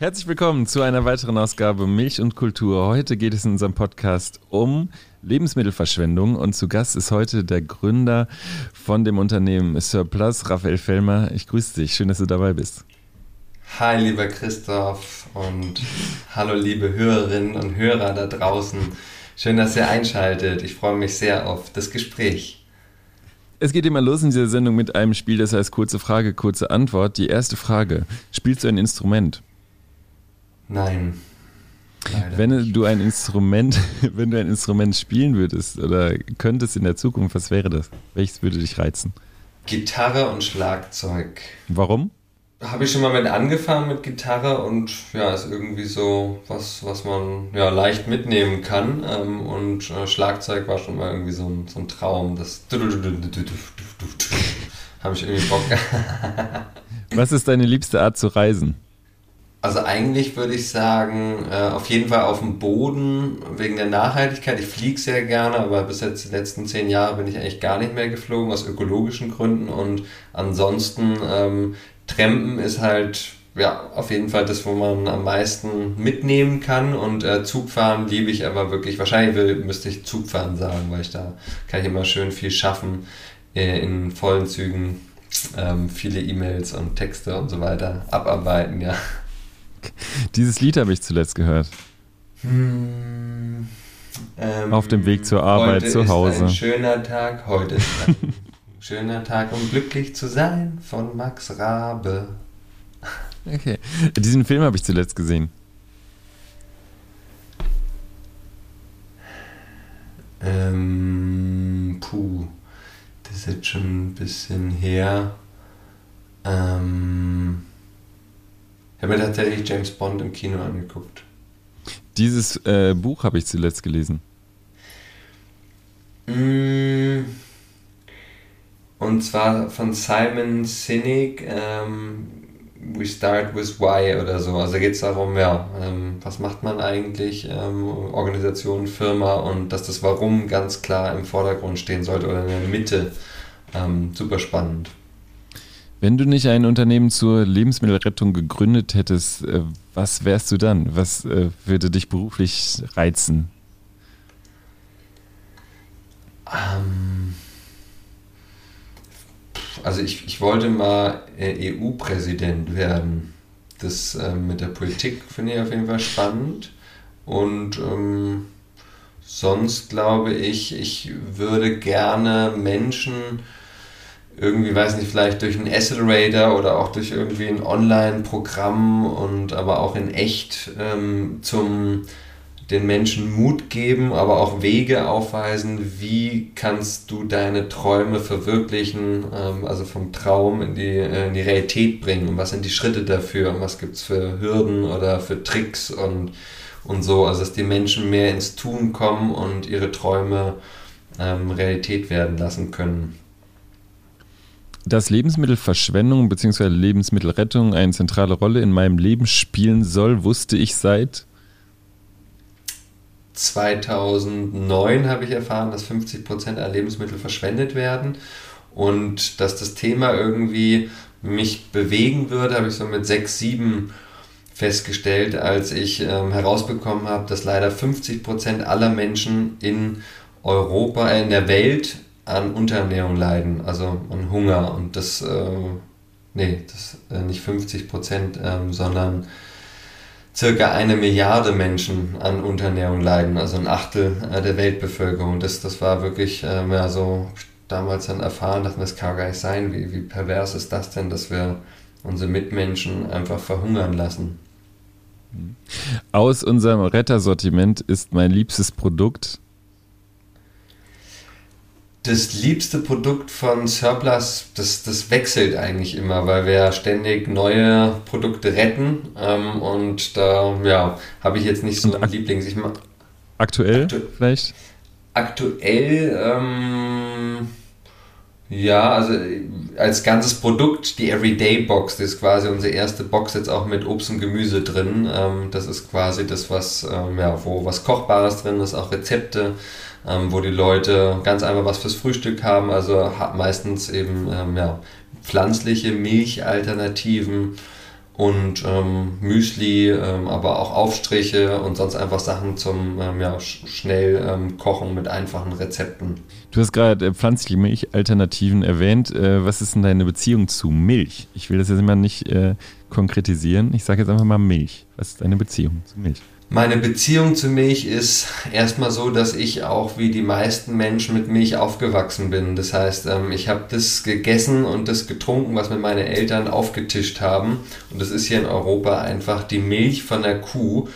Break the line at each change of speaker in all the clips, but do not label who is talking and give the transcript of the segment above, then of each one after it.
Herzlich willkommen zu einer weiteren Ausgabe Milch und Kultur. Heute geht es in unserem Podcast um Lebensmittelverschwendung und zu Gast ist heute der Gründer von dem Unternehmen Surplus, Raphael Fellmer. Ich grüße dich, schön, dass du dabei bist.
Hi, lieber Christoph und hallo, liebe Hörerinnen und Hörer da draußen. Schön, dass ihr einschaltet. Ich freue mich sehr auf das Gespräch.
Es geht immer los in dieser Sendung mit einem Spiel, das heißt kurze Frage, kurze Antwort. Die erste Frage: Spielst du ein Instrument?
Nein.
Wenn du ein Instrument, wenn du ein Instrument spielen würdest oder könntest in der Zukunft, was wäre das? Welches würde dich reizen?
Gitarre und Schlagzeug.
Warum?
Habe ich schon mal mit angefangen mit Gitarre und ja, ist irgendwie so was, was man ja leicht mitnehmen kann. Ähm, und äh, Schlagzeug war schon mal irgendwie so ein, so ein Traum. Das habe ich irgendwie Bock.
was ist deine liebste Art zu reisen?
Also eigentlich würde ich sagen, äh, auf jeden Fall auf dem Boden wegen der Nachhaltigkeit. Ich fliege sehr gerne, aber bis jetzt die letzten zehn Jahre bin ich eigentlich gar nicht mehr geflogen aus ökologischen Gründen. Und ansonsten ähm, Trampen ist halt ja auf jeden Fall das, wo man am meisten mitnehmen kann. Und äh, Zugfahren liebe ich aber wirklich. Wahrscheinlich will, müsste ich Zugfahren sagen, weil ich da kann ich immer schön viel schaffen äh, in vollen Zügen. Ähm, viele E-Mails und Texte und so weiter abarbeiten, ja.
Dieses Lied habe ich zuletzt gehört. Hm, ähm, Auf dem Weg zur Arbeit, zu Hause. Heute
ist ein schöner Tag, heute ist ein schöner Tag, um glücklich zu sein, von Max Rabe.
Okay. Diesen Film habe ich zuletzt gesehen.
Ähm, puh, das ist jetzt schon ein bisschen her. Ähm, ich habe mir tatsächlich James Bond im Kino angeguckt.
Dieses äh, Buch habe ich zuletzt gelesen.
Mm. Und zwar von Simon Sinek, ähm, We Start with Why oder so. Also geht es darum, ja, ähm, was macht man eigentlich, ähm, Organisation, Firma und dass das Warum ganz klar im Vordergrund stehen sollte oder in der Mitte. Ähm, super spannend.
Wenn du nicht ein Unternehmen zur Lebensmittelrettung gegründet hättest, äh, was wärst du dann? Was äh, würde dich beruflich reizen?
Ähm, also ich, ich wollte mal äh, EU-Präsident werden. Das äh, mit der Politik finde ich auf jeden Fall spannend. Und ähm, sonst glaube ich, ich würde gerne Menschen irgendwie, weiß nicht, vielleicht durch einen Accelerator oder auch durch irgendwie ein Online-Programm und aber auch in echt ähm, zum den Menschen Mut geben, aber auch Wege aufweisen, wie kannst du deine Träume verwirklichen, ähm, also vom Traum in die, äh, in die Realität bringen und was sind die Schritte dafür und was gibt es für Hürden oder für Tricks und, und so, also dass die Menschen mehr ins Tun kommen und ihre Träume ähm, Realität werden lassen können.
Dass Lebensmittelverschwendung bzw. Lebensmittelrettung eine zentrale Rolle in meinem Leben spielen soll, wusste ich seit
2009 habe ich erfahren, dass 50% aller Lebensmittel verschwendet werden und dass das Thema irgendwie mich bewegen würde, habe ich so mit 6, 7 festgestellt, als ich ähm, herausbekommen habe, dass leider 50% aller Menschen in Europa, äh, in der Welt an Unterernährung leiden, also an Hunger. Und das, äh, nee, das äh, nicht 50 Prozent, ähm, sondern circa eine Milliarde Menschen an Unterernährung leiden, also ein Achtel äh, der Weltbevölkerung. Das, das war wirklich ähm, ja, so damals dann erfahren, dass das kann gar nicht sein. Wie, wie pervers ist das denn, dass wir unsere Mitmenschen einfach verhungern lassen?
Aus unserem Rettersortiment ist mein liebstes Produkt
das liebste Produkt von Surplus, das, das wechselt eigentlich immer, weil wir ja ständig neue Produkte retten. Ähm, und da ja, habe ich jetzt nicht so ein Lieblings. Ich
mag, aktuell aktu vielleicht?
Aktuell, ähm, ja, also als ganzes Produkt, die Everyday Box, das ist quasi unsere erste Box jetzt auch mit Obst und Gemüse drin. Ähm, das ist quasi das, was, ähm, ja, wo was Kochbares drin ist, auch Rezepte ähm, wo die Leute ganz einfach was fürs Frühstück haben, also meistens eben ähm, ja, pflanzliche Milchalternativen und ähm, Müsli, ähm, aber auch Aufstriche und sonst einfach Sachen zum ähm, ja, schnell ähm, Kochen mit einfachen Rezepten.
Du hast gerade äh, pflanzliche Milchalternativen erwähnt. Äh, was ist denn deine Beziehung zu Milch? Ich will das jetzt immer nicht äh, konkretisieren. Ich sage jetzt einfach mal Milch. Was ist deine Beziehung zu Milch?
Meine Beziehung zu Milch ist erstmal so, dass ich auch wie die meisten Menschen mit Milch aufgewachsen bin. Das heißt, ähm, ich habe das gegessen und das getrunken, was mir meine Eltern aufgetischt haben. Und das ist hier in Europa einfach die Milch von der Kuh,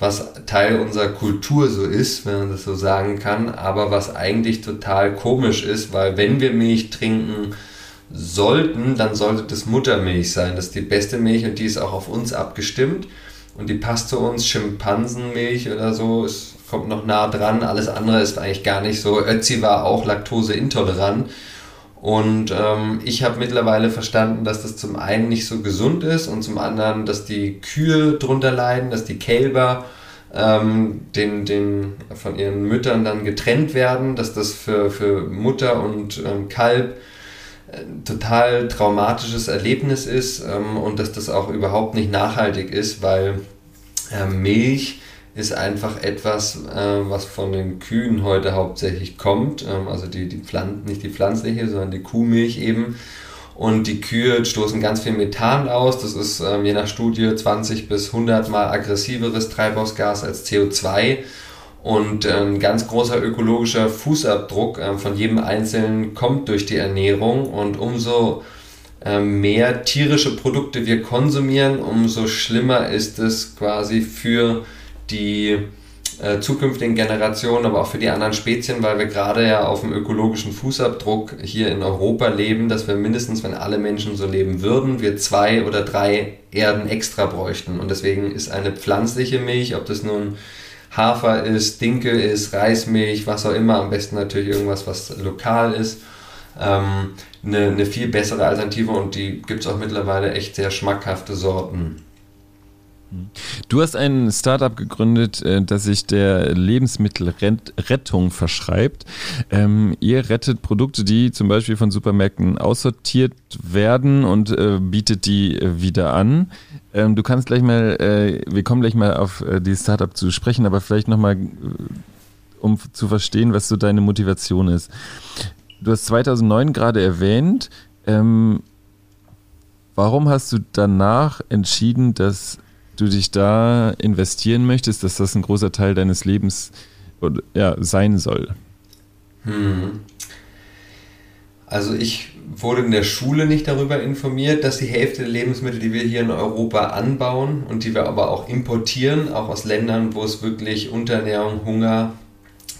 was Teil unserer Kultur so ist, wenn man das so sagen kann, aber was eigentlich total komisch ist, weil wenn wir Milch trinken, sollten, dann sollte das Muttermilch sein. Das ist die beste Milch und die ist auch auf uns abgestimmt und die passt zu uns. Schimpansenmilch oder so, es kommt noch nah dran. Alles andere ist eigentlich gar nicht so. Ötzi war auch laktoseintolerant. Und ähm, ich habe mittlerweile verstanden, dass das zum einen nicht so gesund ist und zum anderen, dass die Kühe drunter leiden, dass die Kälber ähm, den, den von ihren Müttern dann getrennt werden, dass das für, für Mutter und ähm, Kalb total traumatisches Erlebnis ist ähm, und dass das auch überhaupt nicht nachhaltig ist, weil äh, Milch ist einfach etwas, äh, was von den Kühen heute hauptsächlich kommt. Ähm, also die, die Pflanzen, nicht die pflanzliche, sondern die Kuhmilch eben. Und die Kühe stoßen ganz viel Methan aus. Das ist ähm, je nach Studie 20 bis 100 mal aggressiveres Treibhausgas als CO2. Und ein ähm, ganz großer ökologischer Fußabdruck ähm, von jedem Einzelnen kommt durch die Ernährung. Und umso ähm, mehr tierische Produkte wir konsumieren, umso schlimmer ist es quasi für die äh, zukünftigen Generationen, aber auch für die anderen Spezien, weil wir gerade ja auf dem ökologischen Fußabdruck hier in Europa leben, dass wir mindestens, wenn alle Menschen so leben würden, wir zwei oder drei Erden extra bräuchten. Und deswegen ist eine pflanzliche Milch, ob das nun Hafer ist, Dinkel ist, Reismilch, was auch immer, am besten natürlich irgendwas, was lokal ist. Ähm, eine, eine viel bessere Alternative und die gibt es auch mittlerweile echt sehr schmackhafte Sorten.
Du hast ein Startup gegründet, äh, das sich der Lebensmittelrettung verschreibt. Ähm, ihr rettet Produkte, die zum Beispiel von Supermärkten aussortiert werden und äh, bietet die äh, wieder an. Ähm, du kannst gleich mal, wir kommen gleich mal auf die Startup zu sprechen, aber vielleicht nochmal, um zu verstehen, was so deine Motivation ist. Du hast 2009 gerade erwähnt. Ähm, warum hast du danach entschieden, dass du dich da investieren möchtest, dass das ein großer Teil deines Lebens ja, sein soll?
Hm. Also ich wurde in der Schule nicht darüber informiert, dass die Hälfte der Lebensmittel, die wir hier in Europa anbauen und die wir aber auch importieren, auch aus Ländern, wo es wirklich Unterernährung, Hunger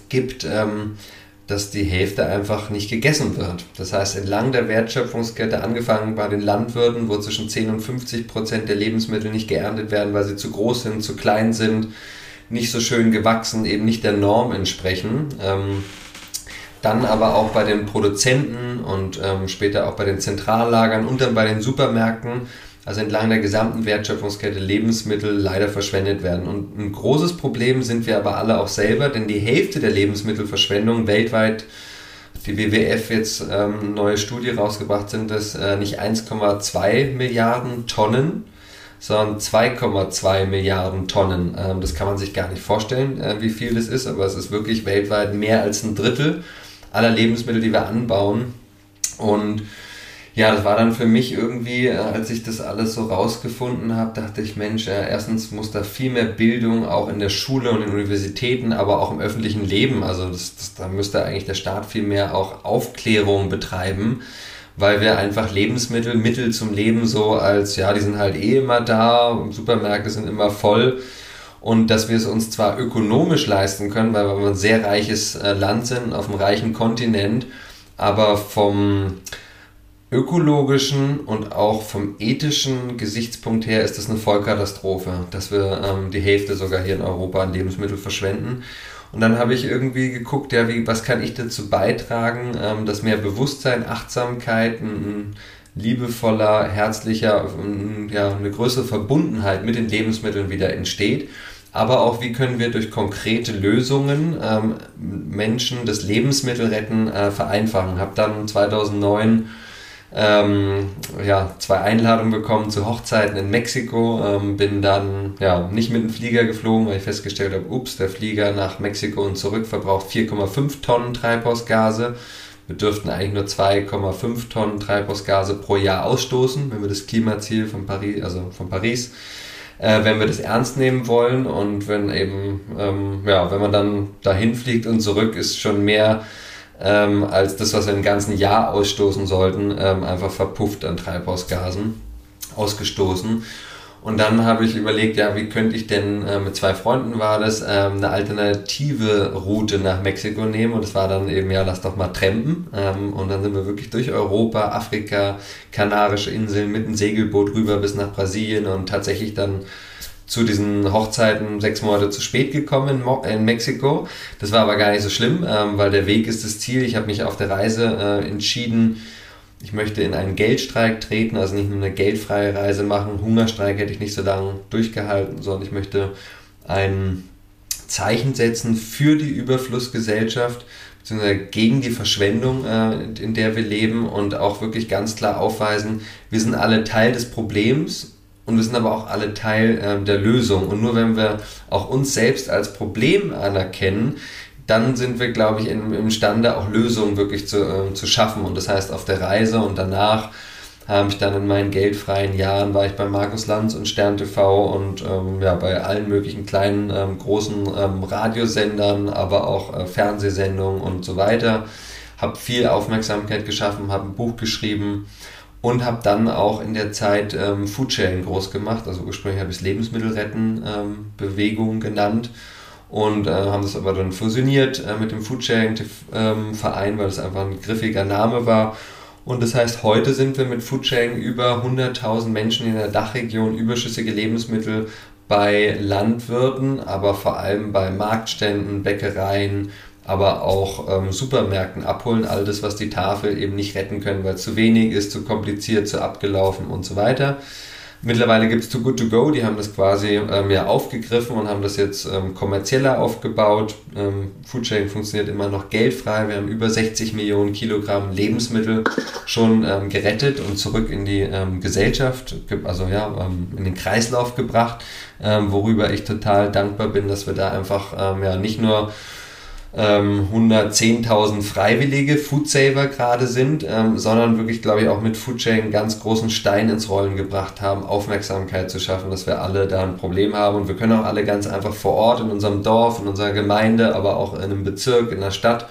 gibt, ähm, dass die Hälfte einfach nicht gegessen wird. Das heißt, entlang der Wertschöpfungskette, angefangen bei den Landwirten, wo zwischen 10 und 50 Prozent der Lebensmittel nicht geerntet werden, weil sie zu groß sind, zu klein sind, nicht so schön gewachsen, eben nicht der Norm entsprechen. Ähm, dann aber auch bei den Produzenten und ähm, später auch bei den Zentrallagern und dann bei den Supermärkten also entlang der gesamten Wertschöpfungskette Lebensmittel leider verschwendet werden. Und ein großes Problem sind wir aber alle auch selber, denn die Hälfte der Lebensmittelverschwendung weltweit, die WWF jetzt ähm, neue Studie rausgebracht, sind das äh, nicht 1,2 Milliarden Tonnen, sondern 2,2 Milliarden Tonnen. Ähm, das kann man sich gar nicht vorstellen, äh, wie viel das ist, aber es ist wirklich weltweit mehr als ein Drittel aller Lebensmittel, die wir anbauen. Und ja, das war dann für mich irgendwie, äh, als ich das alles so rausgefunden habe, dachte ich, Mensch, äh, erstens muss da viel mehr Bildung auch in der Schule und in Universitäten, aber auch im öffentlichen Leben, also das, das, da müsste eigentlich der Staat viel mehr auch Aufklärung betreiben, weil wir einfach Lebensmittel, Mittel zum Leben so als, ja, die sind halt eh immer da, Supermärkte sind immer voll. Und dass wir es uns zwar ökonomisch leisten können, weil wir ein sehr reiches äh, Land sind, auf einem reichen Kontinent, aber vom ökologischen und auch vom ethischen Gesichtspunkt her ist das eine Vollkatastrophe, dass wir ähm, die Hälfte sogar hier in Europa an Lebensmittel verschwenden. Und dann habe ich irgendwie geguckt, ja, wie, was kann ich dazu beitragen, ähm, dass mehr Bewusstsein, Achtsamkeit, ein, liebevoller, herzlicher, ein, ja, eine größere Verbundenheit mit den Lebensmitteln wieder entsteht. Aber auch, wie können wir durch konkrete Lösungen ähm, Menschen das Lebensmittelretten äh, vereinfachen. Habe dann 2009 ähm, ja, zwei Einladungen bekommen zu Hochzeiten in Mexiko. Ähm, bin dann ja, nicht mit dem Flieger geflogen, weil ich festgestellt habe, ups, der Flieger nach Mexiko und zurück verbraucht 4,5 Tonnen Treibhausgase. Wir dürften eigentlich nur 2,5 Tonnen Treibhausgase pro Jahr ausstoßen, wenn wir das Klimaziel von Paris, also von Paris, äh, wenn wir das ernst nehmen wollen. Und wenn eben, ähm, ja, wenn man dann dahin fliegt und zurück, ist schon mehr ähm, als das, was wir im ganzen Jahr ausstoßen sollten, ähm, einfach verpufft an Treibhausgasen ausgestoßen. Und dann habe ich überlegt, ja, wie könnte ich denn, äh, mit zwei Freunden war das, ähm, eine alternative Route nach Mexiko nehmen. Und es war dann eben, ja, lass doch mal trampen. Ähm, und dann sind wir wirklich durch Europa, Afrika, Kanarische Inseln mit einem Segelboot rüber bis nach Brasilien und tatsächlich dann zu diesen Hochzeiten sechs Monate zu spät gekommen in, Mo in Mexiko. Das war aber gar nicht so schlimm, ähm, weil der Weg ist das Ziel. Ich habe mich auf der Reise äh, entschieden, ich möchte in einen Geldstreik treten, also nicht nur eine geldfreie Reise machen. Hungerstreik hätte ich nicht so lange durchgehalten, sondern ich möchte ein Zeichen setzen für die Überflussgesellschaft, beziehungsweise gegen die Verschwendung, äh, in der wir leben und auch wirklich ganz klar aufweisen, wir sind alle Teil des Problems und wir sind aber auch alle Teil äh, der Lösung. Und nur wenn wir auch uns selbst als Problem anerkennen, dann sind wir, glaube ich, imstande, auch Lösungen wirklich zu, äh, zu schaffen. Und das heißt, auf der Reise und danach habe ich dann in meinen geldfreien Jahren, war ich bei Markus Lanz und Stern TV und ähm, ja, bei allen möglichen kleinen, ähm, großen ähm, Radiosendern, aber auch äh, Fernsehsendungen und so weiter. Habe viel Aufmerksamkeit geschaffen, habe ein Buch geschrieben und habe dann auch in der Zeit ähm, Foodsharing groß gemacht. Also ursprünglich habe ich es Lebensmittelretten ähm, genannt und äh, haben das aber dann fusioniert äh, mit dem Foodsharing-Verein, ähm, weil es einfach ein griffiger Name war. Und das heißt, heute sind wir mit Foodsharing über 100.000 Menschen in der Dachregion überschüssige Lebensmittel bei Landwirten, aber vor allem bei Marktständen, Bäckereien, aber auch ähm, Supermärkten abholen. All das, was die Tafel eben nicht retten können, weil zu wenig ist, zu kompliziert, zu abgelaufen und so weiter. Mittlerweile gibt es Too Good To Go, die haben das quasi ähm, ja aufgegriffen und haben das jetzt ähm, kommerzieller aufgebaut. Ähm, Foodsharing funktioniert immer noch geldfrei. Wir haben über 60 Millionen Kilogramm Lebensmittel schon ähm, gerettet und zurück in die ähm, Gesellschaft, also ja, ähm, in den Kreislauf gebracht, ähm, worüber ich total dankbar bin, dass wir da einfach ja nicht nur 110.000 ähm, freiwillige Foodsaver gerade sind, ähm, sondern wirklich, glaube ich, auch mit Foodsharing einen ganz großen Stein ins Rollen gebracht haben, Aufmerksamkeit zu schaffen, dass wir alle da ein Problem haben. Und wir können auch alle ganz einfach vor Ort, in unserem Dorf, in unserer Gemeinde, aber auch in einem Bezirk, in der Stadt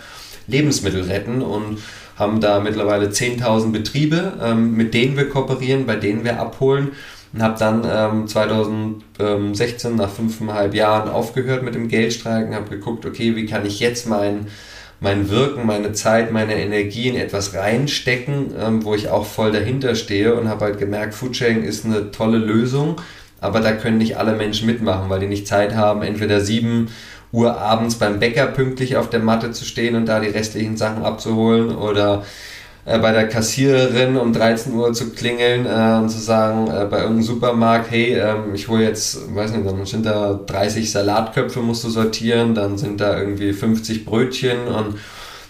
Lebensmittel retten und haben da mittlerweile 10.000 Betriebe, ähm, mit denen wir kooperieren, bei denen wir abholen und habe dann ähm, 2016 nach fünfeinhalb Jahren aufgehört mit dem Geldstreiken, habe geguckt, okay, wie kann ich jetzt mein, mein Wirken, meine Zeit, meine Energie in etwas reinstecken, ähm, wo ich auch voll dahinter stehe und habe halt gemerkt, Foodsharing ist eine tolle Lösung, aber da können nicht alle Menschen mitmachen, weil die nicht Zeit haben, entweder sieben Uhr abends beim Bäcker pünktlich auf der Matte zu stehen und da die restlichen Sachen abzuholen oder äh, bei der Kassiererin um 13 Uhr zu klingeln äh, und zu sagen, äh, bei irgendeinem Supermarkt, hey, ähm, ich hole jetzt, weiß nicht, dann sind da 30 Salatköpfe, musst du sortieren, dann sind da irgendwie 50 Brötchen und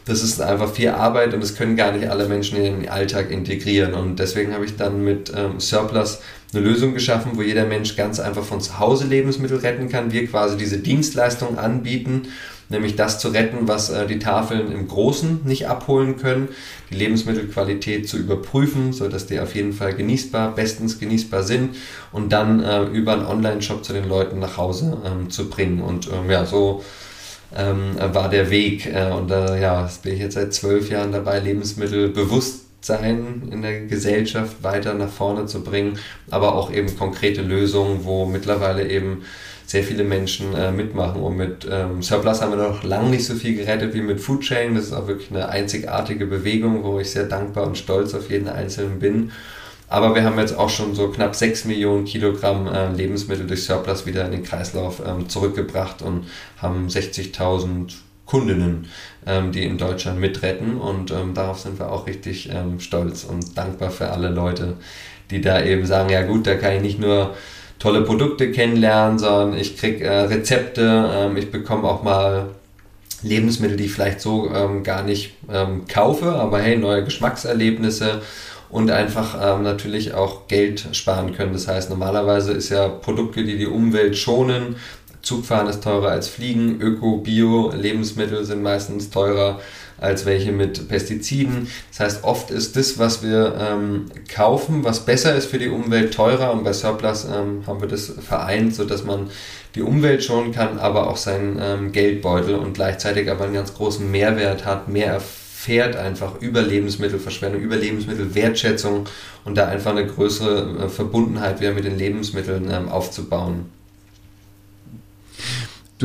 das ist einfach viel Arbeit und das können gar nicht alle Menschen in den Alltag integrieren. Und deswegen habe ich dann mit ähm, Surplus eine Lösung geschaffen, wo jeder Mensch ganz einfach von zu Hause Lebensmittel retten kann. Wir quasi diese Dienstleistung anbieten nämlich das zu retten, was äh, die Tafeln im Großen nicht abholen können, die Lebensmittelqualität zu überprüfen, sodass die auf jeden Fall genießbar, bestens genießbar sind und dann äh, über einen Online-Shop zu den Leuten nach Hause ähm, zu bringen. Und ähm, ja, so ähm, war der Weg. Äh, und äh, ja, das bin ich jetzt seit zwölf Jahren dabei, Lebensmittelbewusstsein in der Gesellschaft weiter nach vorne zu bringen, aber auch eben konkrete Lösungen, wo mittlerweile eben sehr viele Menschen äh, mitmachen. Und mit ähm, Surplus haben wir noch lange nicht so viel gerettet wie mit Foodchain. Das ist auch wirklich eine einzigartige Bewegung, wo ich sehr dankbar und stolz auf jeden Einzelnen bin. Aber wir haben jetzt auch schon so knapp 6 Millionen Kilogramm äh, Lebensmittel durch Surplus wieder in den Kreislauf ähm, zurückgebracht und haben 60.000 Kundinnen, ähm, die in Deutschland mitretten. Und ähm, darauf sind wir auch richtig ähm, stolz und dankbar für alle Leute, die da eben sagen, ja gut, da kann ich nicht nur tolle Produkte kennenlernen, sondern ich kriege äh, Rezepte, ähm, ich bekomme auch mal Lebensmittel, die ich vielleicht so ähm, gar nicht ähm, kaufe, aber hey, neue Geschmackserlebnisse und einfach ähm, natürlich auch Geld sparen können. Das heißt, normalerweise ist ja Produkte, die die Umwelt schonen, Zugfahren ist teurer als Fliegen, Öko, Bio, Lebensmittel sind meistens teurer als welche mit Pestiziden. Das heißt, oft ist das, was wir ähm, kaufen, was besser ist für die Umwelt, teurer und bei Surplus ähm, haben wir das vereint, sodass man die Umwelt schonen kann, aber auch seinen ähm, Geldbeutel und gleichzeitig aber einen ganz großen Mehrwert hat, mehr erfährt einfach über Lebensmittelverschwendung, über Lebensmittelwertschätzung und da einfach eine größere äh, Verbundenheit wieder mit den Lebensmitteln ähm, aufzubauen.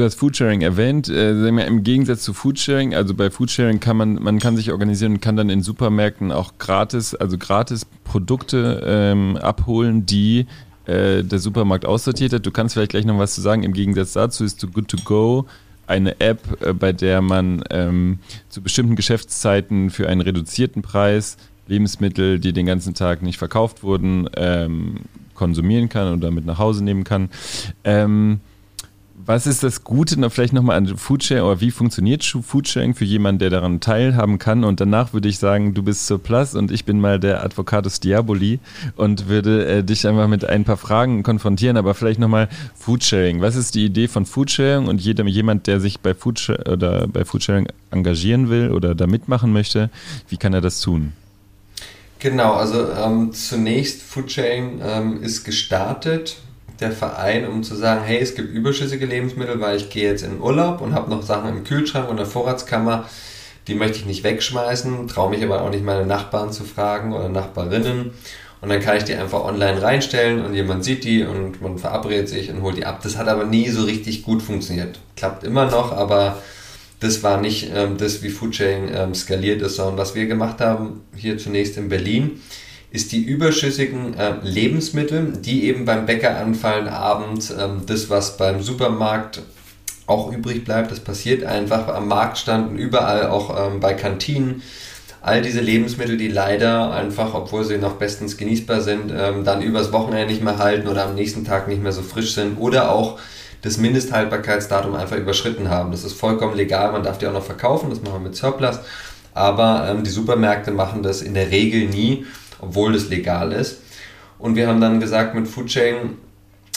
Du hast Foodsharing erwähnt. Äh, Im Gegensatz zu Foodsharing, also bei Foodsharing kann man, man kann sich organisieren und kann dann in Supermärkten auch gratis, also gratis Produkte ähm, abholen, die äh, der Supermarkt aussortiert hat. Du kannst vielleicht gleich noch was zu sagen. Im Gegensatz dazu ist Too Good To Go eine App, äh, bei der man ähm, zu bestimmten Geschäftszeiten für einen reduzierten Preis Lebensmittel, die den ganzen Tag nicht verkauft wurden, ähm, konsumieren kann oder mit nach Hause nehmen kann. Ähm, was ist das Gute noch vielleicht nochmal an Foodsharing oder wie funktioniert Foodsharing für jemanden, der daran teilhaben kann? Und danach würde ich sagen, du bist Surplus und ich bin mal der Advocatus Diaboli und würde äh, dich einfach mit ein paar Fragen konfrontieren. Aber vielleicht nochmal Foodsharing. Was ist die Idee von Foodsharing und jedem, jemand, der sich bei, Foodsharing, oder bei Foodsharing engagieren will oder da mitmachen möchte, wie kann er das tun?
Genau, also ähm, zunächst Foodsharing ähm, ist gestartet der Verein, um zu sagen, hey, es gibt überschüssige Lebensmittel, weil ich gehe jetzt in Urlaub und habe noch Sachen im Kühlschrank und der Vorratskammer, die möchte ich nicht wegschmeißen, traue mich aber auch nicht meine Nachbarn zu fragen oder Nachbarinnen. Und dann kann ich die einfach online reinstellen und jemand sieht die und man verabredet sich und holt die ab. Das hat aber nie so richtig gut funktioniert. Klappt immer noch, aber das war nicht ähm, das, wie Foodsharing ähm, skaliert ist, sondern was wir gemacht haben, hier zunächst in Berlin, ist die überschüssigen äh, Lebensmittel, die eben beim Bäcker anfallen abends, ähm, das, was beim Supermarkt auch übrig bleibt, das passiert einfach am Marktstand und überall auch ähm, bei Kantinen. All diese Lebensmittel, die leider einfach, obwohl sie noch bestens genießbar sind, ähm, dann übers Wochenende nicht mehr halten oder am nächsten Tag nicht mehr so frisch sind oder auch das Mindesthaltbarkeitsdatum einfach überschritten haben. Das ist vollkommen legal, man darf die auch noch verkaufen, das machen wir mit Surplus, aber ähm, die Supermärkte machen das in der Regel nie obwohl das legal ist. Und wir haben dann gesagt, mit Foodsharing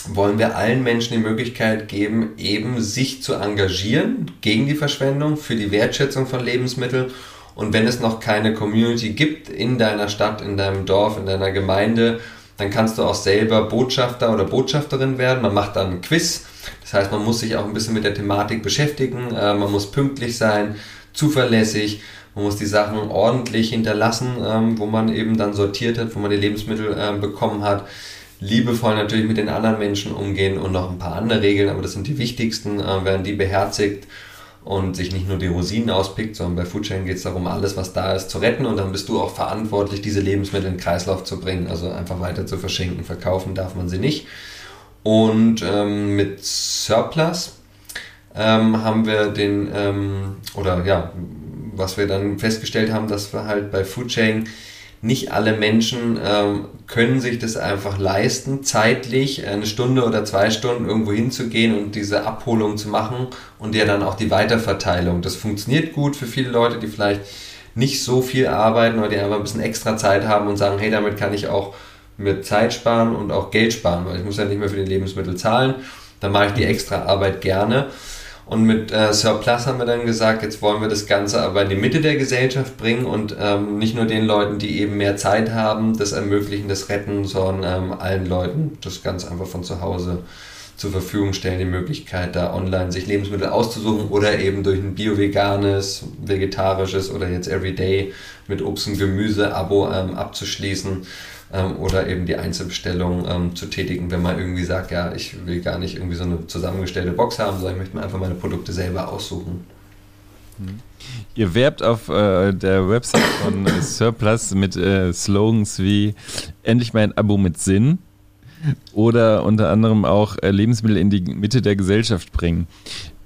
wollen wir allen Menschen die Möglichkeit geben, eben sich zu engagieren gegen die Verschwendung, für die Wertschätzung von Lebensmitteln. Und wenn es noch keine Community gibt in deiner Stadt, in deinem Dorf, in deiner Gemeinde, dann kannst du auch selber Botschafter oder Botschafterin werden. Man macht dann ein Quiz. Das heißt, man muss sich auch ein bisschen mit der Thematik beschäftigen. Äh, man muss pünktlich sein, zuverlässig. Man muss die Sachen ordentlich hinterlassen, ähm, wo man eben dann sortiert hat, wo man die Lebensmittel ähm, bekommen hat. Liebevoll natürlich mit den anderen Menschen umgehen und noch ein paar andere Regeln, aber das sind die wichtigsten, äh, werden die beherzigt und sich nicht nur die Rosinen auspickt, sondern bei Foodsharing geht es darum, alles, was da ist, zu retten und dann bist du auch verantwortlich, diese Lebensmittel in den Kreislauf zu bringen, also einfach weiter zu verschenken. Verkaufen darf man sie nicht. Und ähm, mit Surplus ähm, haben wir den, ähm, oder ja, was wir dann festgestellt haben, dass wir halt bei Foodsharing nicht alle Menschen ähm, können sich das einfach leisten, zeitlich eine Stunde oder zwei Stunden irgendwo hinzugehen und diese Abholung zu machen und ja dann auch die Weiterverteilung. Das funktioniert gut für viele Leute, die vielleicht nicht so viel arbeiten oder die einfach ein bisschen extra Zeit haben und sagen, hey, damit kann ich auch mir Zeit sparen und auch Geld sparen, weil ich muss ja nicht mehr für die Lebensmittel zahlen. Dann mache ich die extra Arbeit gerne. Und mit äh, Surplus haben wir dann gesagt, jetzt wollen wir das Ganze aber in die Mitte der Gesellschaft bringen und ähm, nicht nur den Leuten, die eben mehr Zeit haben, das ermöglichen, das retten, sondern ähm, allen Leuten das Ganze einfach von zu Hause zur Verfügung stellen, die Möglichkeit, da online sich Lebensmittel auszusuchen oder eben durch ein bio-veganes, vegetarisches oder jetzt Everyday mit Obst und Gemüse Abo ähm, abzuschließen ähm, oder eben die Einzelbestellung ähm, zu tätigen, wenn man irgendwie sagt, ja, ich will gar nicht irgendwie so eine zusammengestellte Box haben, sondern ich möchte mir einfach meine Produkte selber aussuchen.
Mhm. Ihr werbt auf äh, der Website von äh, Surplus mit äh, Slogans wie endlich mein Abo mit Sinn oder unter anderem auch äh, Lebensmittel in die Mitte der Gesellschaft bringen.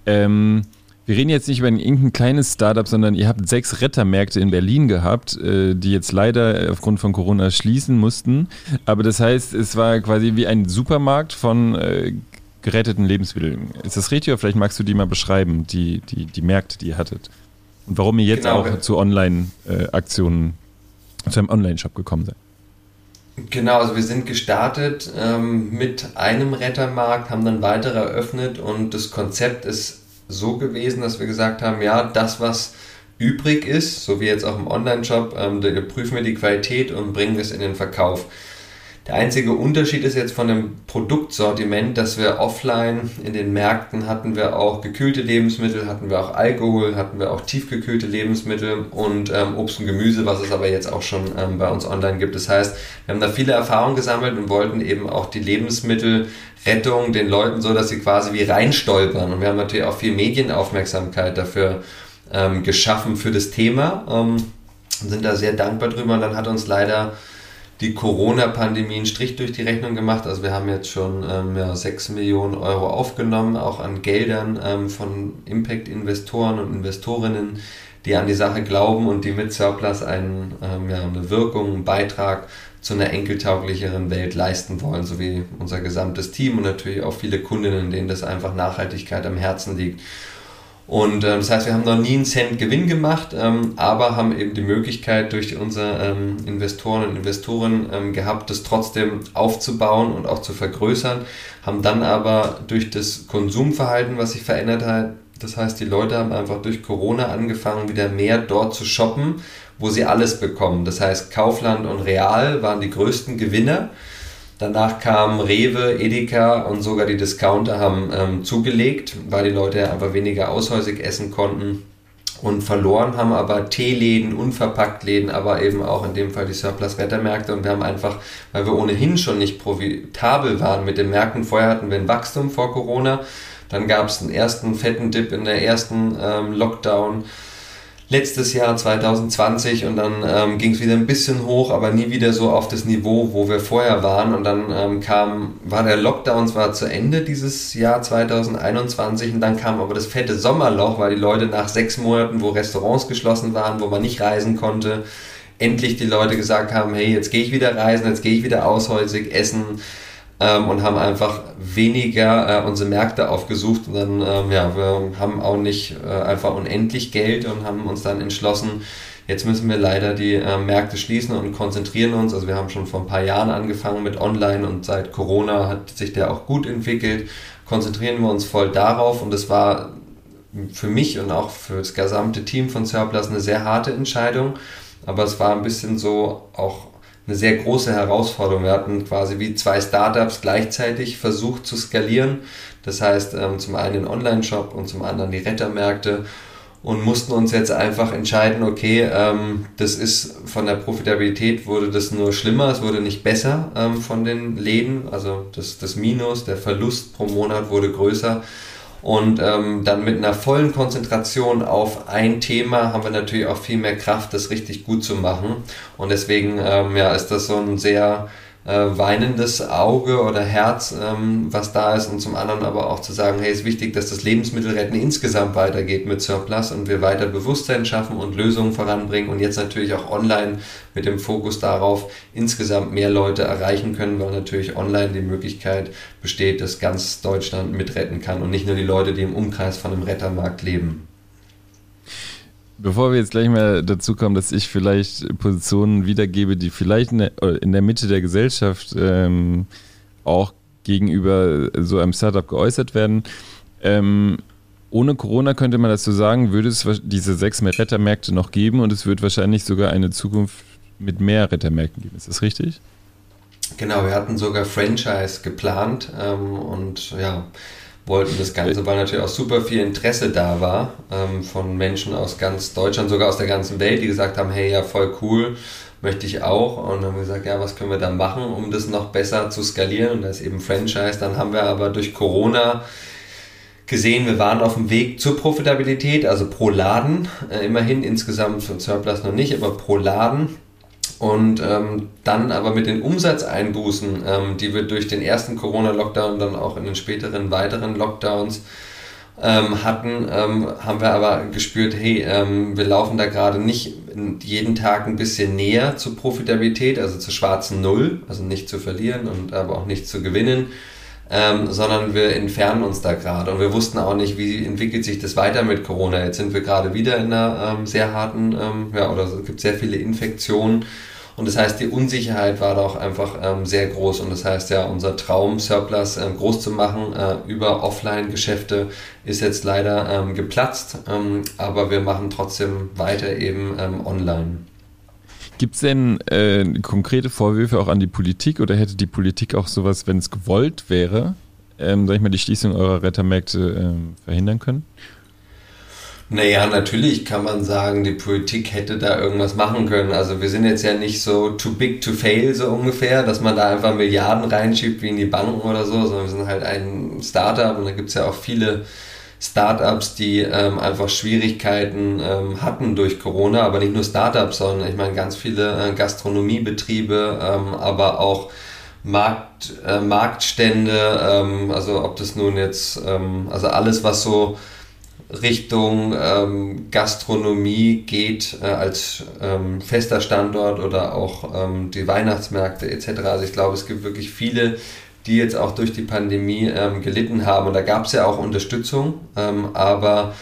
Ähm, wir reden jetzt nicht über ein irgendein kleines Startup, sondern ihr habt sechs Rettermärkte in Berlin gehabt, äh, die jetzt leider aufgrund von Corona schließen mussten. Aber das heißt, es war quasi wie ein Supermarkt von äh, geretteten Lebensmitteln. Ist das richtig oder vielleicht magst du die mal beschreiben, die, die, die Märkte, die ihr hattet? Und warum ihr jetzt genau. auch zu Online-Aktionen, zu einem Online-Shop gekommen seid?
Genau, also wir sind gestartet ähm, mit einem Rettermarkt, haben dann weitere eröffnet und das Konzept ist so gewesen, dass wir gesagt haben, ja, das, was übrig ist, so wie jetzt auch im Online-Shop, ähm, prüfen wir die Qualität und bringen es in den Verkauf. Der einzige Unterschied ist jetzt von dem Produktsortiment, dass wir offline in den Märkten hatten wir auch gekühlte Lebensmittel, hatten wir auch Alkohol, hatten wir auch tiefgekühlte Lebensmittel und ähm, Obst und Gemüse, was es aber jetzt auch schon ähm, bei uns online gibt. Das heißt, wir haben da viele Erfahrungen gesammelt und wollten eben auch die Lebensmittelrettung den Leuten so, dass sie quasi wie reinstolpern. Und wir haben natürlich auch viel Medienaufmerksamkeit dafür ähm, geschaffen für das Thema. Ähm, sind da sehr dankbar drüber und dann hat uns leider die Corona-Pandemie einen Strich durch die Rechnung gemacht. Also wir haben jetzt schon ähm, ja, 6 Millionen Euro aufgenommen, auch an Geldern ähm, von Impact-Investoren und Investorinnen, die an die Sache glauben und die mit Surplus einen, ähm, ja, eine Wirkung, einen Beitrag zu einer enkeltauglicheren Welt leisten wollen, sowie unser gesamtes Team und natürlich auch viele Kundinnen, denen das einfach Nachhaltigkeit am Herzen liegt. Und äh, das heißt, wir haben noch nie einen Cent Gewinn gemacht, ähm, aber haben eben die Möglichkeit durch unsere ähm, Investoren und Investoren ähm, gehabt, das trotzdem aufzubauen und auch zu vergrößern, haben dann aber durch das Konsumverhalten, was sich verändert hat, das heißt, die Leute haben einfach durch Corona angefangen, wieder mehr dort zu shoppen, wo sie alles bekommen. Das heißt, Kaufland und Real waren die größten Gewinner Danach kamen Rewe, Edeka und sogar die Discounter haben ähm, zugelegt, weil die Leute einfach weniger aushäusig essen konnten und verloren haben aber Teeläden, Unverpacktläden, aber eben auch in dem Fall die Surplus-Wettermärkte. Und wir haben einfach, weil wir ohnehin schon nicht profitabel waren mit den Märkten, vorher hatten wir ein Wachstum vor Corona, dann gab es einen ersten fetten Dip in der ersten ähm, Lockdown, letztes Jahr 2020 und dann ähm, ging es wieder ein bisschen hoch, aber nie wieder so auf das Niveau, wo wir vorher waren. Und dann ähm, kam, war der Lockdown zwar zu Ende dieses Jahr 2021 und dann kam aber das fette Sommerloch, weil die Leute nach sechs Monaten, wo Restaurants geschlossen waren, wo man nicht reisen konnte, endlich die Leute gesagt haben, hey, jetzt gehe ich wieder reisen, jetzt gehe ich wieder aushäusig essen ähm, und haben einfach weniger äh, unsere Märkte aufgesucht. Und dann, ähm, ja, wir haben auch nicht äh, einfach unendlich Geld und haben uns dann entschlossen, jetzt müssen wir leider die äh, Märkte schließen und konzentrieren uns. Also wir haben schon vor ein paar Jahren angefangen mit Online und seit Corona hat sich der auch gut entwickelt. Konzentrieren wir uns voll darauf und es war für mich und auch für das gesamte Team von Surplus eine sehr harte Entscheidung. Aber es war ein bisschen so auch eine sehr große Herausforderung. Wir hatten quasi wie zwei Startups gleichzeitig versucht zu skalieren. Das heißt, ähm, zum einen den Online-Shop und zum anderen die Rettermärkte und mussten uns jetzt einfach entscheiden, okay, ähm, das ist von der Profitabilität wurde das nur schlimmer, es wurde nicht besser ähm, von den Läden, also das, das Minus, der Verlust pro Monat wurde größer und ähm, dann mit einer vollen Konzentration auf ein Thema haben wir natürlich auch viel mehr Kraft, das richtig gut zu machen. Und deswegen ähm, ja, ist das so ein sehr äh, weinendes Auge oder Herz, ähm, was da ist und zum anderen aber auch zu sagen, hey, ist wichtig, dass das Lebensmittelretten insgesamt weitergeht mit Surplus und wir weiter Bewusstsein schaffen und Lösungen voranbringen und jetzt natürlich auch online mit dem Fokus darauf insgesamt mehr Leute erreichen können, weil natürlich online die Möglichkeit besteht, dass ganz Deutschland mitretten kann und nicht nur die Leute, die im Umkreis von einem Rettermarkt leben.
Bevor wir jetzt gleich mal dazu kommen, dass ich vielleicht Positionen wiedergebe, die vielleicht in der, in der Mitte der Gesellschaft ähm, auch gegenüber so einem Startup geäußert werden. Ähm, ohne Corona könnte man dazu sagen, würde es diese sechs Rettermärkte noch geben und es wird wahrscheinlich sogar eine Zukunft mit mehr Rettermärkten geben. Ist das richtig?
Genau, wir hatten sogar Franchise geplant ähm, und ja, wollten das Ganze, weil natürlich auch super viel Interesse da war ähm, von Menschen aus ganz Deutschland, sogar aus der ganzen Welt, die gesagt haben, hey, ja, voll cool, möchte ich auch. Und dann haben wir gesagt, ja, was können wir da machen, um das noch besser zu skalieren? Und das ist eben Franchise. Dann haben wir aber durch Corona gesehen, wir waren auf dem Weg zur Profitabilität, also pro Laden, äh, immerhin insgesamt für Surplus noch nicht, aber pro Laden und ähm, dann aber mit den Umsatzeinbußen, ähm, die wir durch den ersten Corona-Lockdown dann auch in den späteren weiteren Lockdowns ähm, hatten, ähm, haben wir aber gespürt, hey, ähm, wir laufen da gerade nicht jeden Tag ein bisschen näher zur Profitabilität, also zur schwarzen Null, also nicht zu verlieren und aber auch nicht zu gewinnen, ähm, sondern wir entfernen uns da gerade. Und wir wussten auch nicht, wie entwickelt sich das weiter mit Corona. Jetzt sind wir gerade wieder in einer ähm, sehr harten, ähm, ja, oder es gibt sehr viele Infektionen Und das heißt, die Unsicherheit war da auch einfach ähm, sehr groß. Und das heißt ja, unser Traum, Surplus ähm, groß zu machen äh, über Offline-Geschäfte, ist jetzt leider ähm, geplatzt. Ähm, aber wir machen trotzdem weiter eben ähm, online.
Gibt es denn äh, konkrete Vorwürfe auch an die Politik oder hätte die Politik auch sowas, wenn es gewollt wäre, ähm, sag ich mal, die Schließung eurer Rettermärkte ähm, verhindern können?
Naja, natürlich kann man sagen, die Politik hätte da irgendwas machen können. Also wir sind jetzt ja nicht so too big to fail, so ungefähr, dass man da einfach Milliarden reinschiebt wie in die Banken oder so, sondern wir sind halt ein Startup und da gibt es ja auch viele Startups, die ähm, einfach Schwierigkeiten ähm, hatten durch Corona, aber nicht nur Startups, sondern ich meine ganz viele äh, Gastronomiebetriebe, ähm, aber auch Markt, äh, Marktstände, ähm, also ob das nun jetzt, ähm, also alles, was so Richtung ähm, Gastronomie geht äh, als ähm, fester Standort oder auch ähm, die Weihnachtsmärkte etc. Also ich glaube, es gibt wirklich viele, die jetzt auch durch die Pandemie ähm, gelitten haben. Und da gab es ja auch Unterstützung, ähm, aber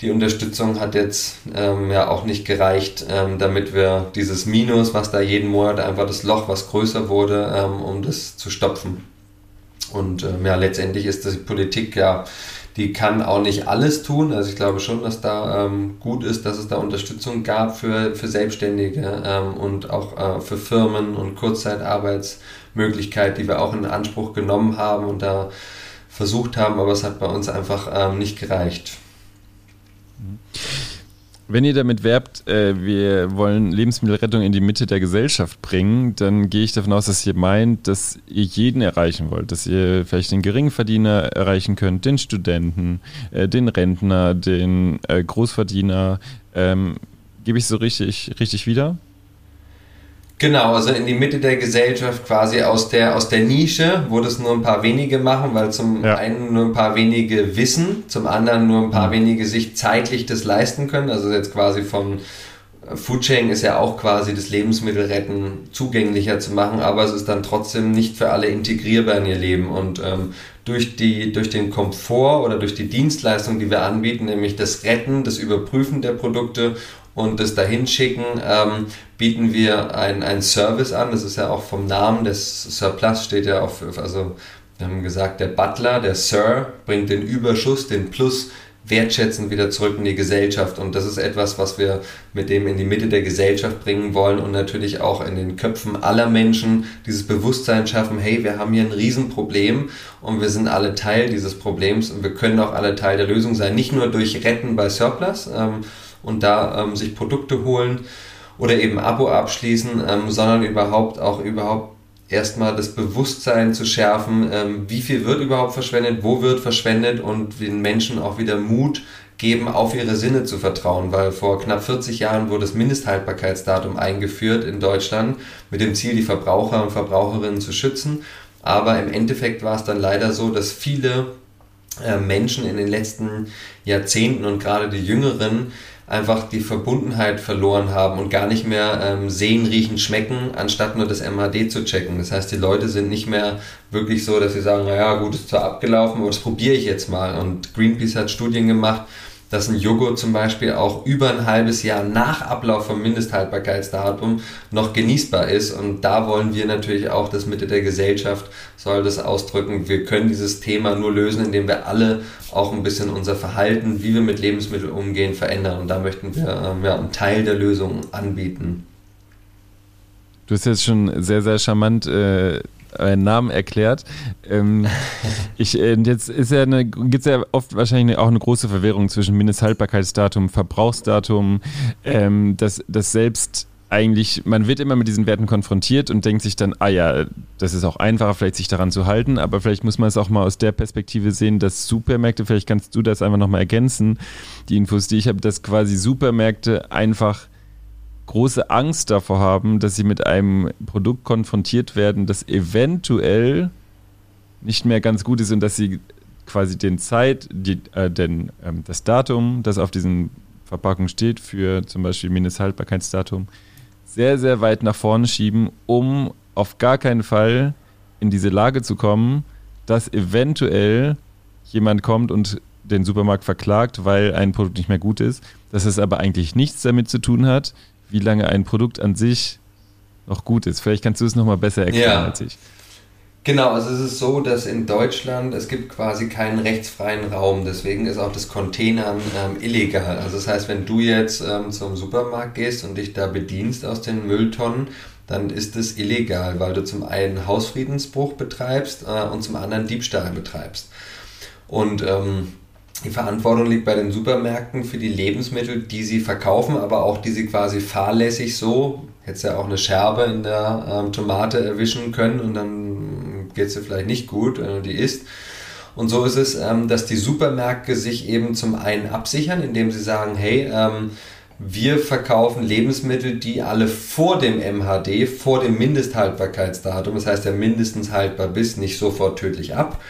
die Unterstützung hat jetzt ähm, ja auch nicht gereicht, damit wir dieses Minus, was da jeden Monat einfach das Loch, was größer wurde, um das zu stopfen. Und ja, letztendlich ist die Politik ja die kann auch nicht alles tun. Also ich glaube schon, dass da ähm, gut ist, dass es da Unterstützung gab für, für Selbstständige ähm, und auch äh, für Firmen und Kurzzeitarbeitsmöglichkeit, die wir auch in Anspruch genommen haben und da versucht haben, aber es hat bei uns einfach ähm, nicht gereicht.
Wenn ihr damit werbt, äh, wir wollen Lebensmittelrettung in die Mitte der Gesellschaft bringen, dann gehe ich davon aus, dass ihr meint, dass ihr jeden erreichen wollt, dass ihr vielleicht den Geringverdiener erreichen könnt, den Studenten, äh, den Rentner, den äh, Großverdiener. Ähm, gebe ich so richtig, richtig wieder?
Genau, also in die Mitte der Gesellschaft quasi aus der, aus der Nische, wo das nur ein paar wenige machen, weil zum ja. einen nur ein paar wenige wissen, zum anderen nur ein paar mhm. wenige sich zeitlich das leisten können. Also jetzt quasi vom Foodsharing ist ja auch quasi das Lebensmittelretten zugänglicher zu machen, aber es ist dann trotzdem nicht für alle integrierbar in ihr Leben. Und ähm, durch, die, durch den Komfort oder durch die Dienstleistung, die wir anbieten, nämlich das Retten, das Überprüfen der Produkte und das Dahinschicken ähm, bieten wir einen Service an. Das ist ja auch vom Namen des Surplus steht ja auf, also wir haben gesagt, der Butler, der Sir, bringt den Überschuss, den Plus wertschätzend wieder zurück in die Gesellschaft. Und das ist etwas, was wir mit dem in die Mitte der Gesellschaft bringen wollen und natürlich auch in den Köpfen aller Menschen dieses Bewusstsein schaffen, hey, wir haben hier ein Riesenproblem und wir sind alle Teil dieses Problems und wir können auch alle Teil der Lösung sein. Nicht nur durch Retten bei Surplus, ähm, und da ähm, sich Produkte holen oder eben Abo abschließen, ähm, sondern überhaupt auch überhaupt erstmal das Bewusstsein zu schärfen, ähm, wie viel wird überhaupt verschwendet, wo wird verschwendet und den Menschen auch wieder Mut geben, auf ihre Sinne zu vertrauen, weil vor knapp 40 Jahren wurde das Mindesthaltbarkeitsdatum eingeführt in Deutschland mit dem Ziel, die Verbraucher und Verbraucherinnen zu schützen. Aber im Endeffekt war es dann leider so, dass viele äh, Menschen in den letzten Jahrzehnten und gerade die Jüngeren einfach die Verbundenheit verloren haben und gar nicht mehr ähm, sehen, riechen, schmecken, anstatt nur das MHD zu checken. Das heißt, die Leute sind nicht mehr wirklich so, dass sie sagen, naja, gut, ist zwar abgelaufen, aber das probiere ich jetzt mal. Und Greenpeace hat Studien gemacht, dass ein Joghurt zum Beispiel auch über ein halbes Jahr nach Ablauf vom Mindesthaltbarkeitsdatum noch genießbar ist. Und da wollen wir natürlich auch, das Mitte der Gesellschaft soll das ausdrücken. Wir können dieses Thema nur lösen, indem wir alle auch ein bisschen unser Verhalten, wie wir mit Lebensmitteln umgehen, verändern. Und da möchten wir ähm, ja, einen Teil der Lösung anbieten.
Du hast jetzt schon sehr, sehr charmant äh, einen Namen erklärt. Ähm, ich, äh, jetzt ist ja eine, gibt es ja oft wahrscheinlich auch eine große Verwirrung zwischen Mindesthaltbarkeitsdatum, Verbrauchsdatum, ähm, dass das selbst eigentlich, man wird immer mit diesen Werten konfrontiert und denkt sich dann, ah ja, das ist auch einfacher, vielleicht sich daran zu halten, aber vielleicht muss man es auch mal aus der Perspektive sehen, dass Supermärkte, vielleicht kannst du das einfach nochmal ergänzen, die Infos, die ich habe, dass quasi Supermärkte einfach große Angst davor haben, dass sie mit einem Produkt konfrontiert werden, das eventuell nicht mehr ganz gut ist und dass sie quasi den Zeit, die, äh, den, ähm, das Datum, das auf diesen Verpackungen steht, für zum Beispiel Mindesthaltbarkeitsdatum, sehr, sehr weit nach vorne schieben, um auf gar keinen Fall in diese Lage zu kommen, dass eventuell jemand kommt und den Supermarkt verklagt, weil ein Produkt nicht mehr gut ist, dass es aber eigentlich nichts damit zu tun hat, wie lange ein Produkt an sich noch gut ist. Vielleicht kannst du es nochmal besser erklären ja. als ich.
Genau, also es ist so, dass in Deutschland es gibt quasi keinen rechtsfreien Raum, deswegen ist auch das Containern ähm, illegal. Also das heißt, wenn du jetzt ähm, zum Supermarkt gehst und dich da bedienst aus den Mülltonnen, dann ist es illegal, weil du zum einen Hausfriedensbruch betreibst äh, und zum anderen Diebstahl betreibst. Und ähm, die Verantwortung liegt bei den Supermärkten für die Lebensmittel, die sie verkaufen, aber auch die sie quasi fahrlässig so, hätte ja auch eine Scherbe in der ähm, Tomate erwischen können und dann geht es dir vielleicht nicht gut, wenn du die isst. Und so ist es, ähm, dass die Supermärkte sich eben zum einen absichern, indem sie sagen, hey, ähm, wir verkaufen Lebensmittel, die alle vor dem MHD, vor dem Mindesthaltbarkeitsdatum, das heißt ja mindestens haltbar bis, nicht sofort tödlich ab.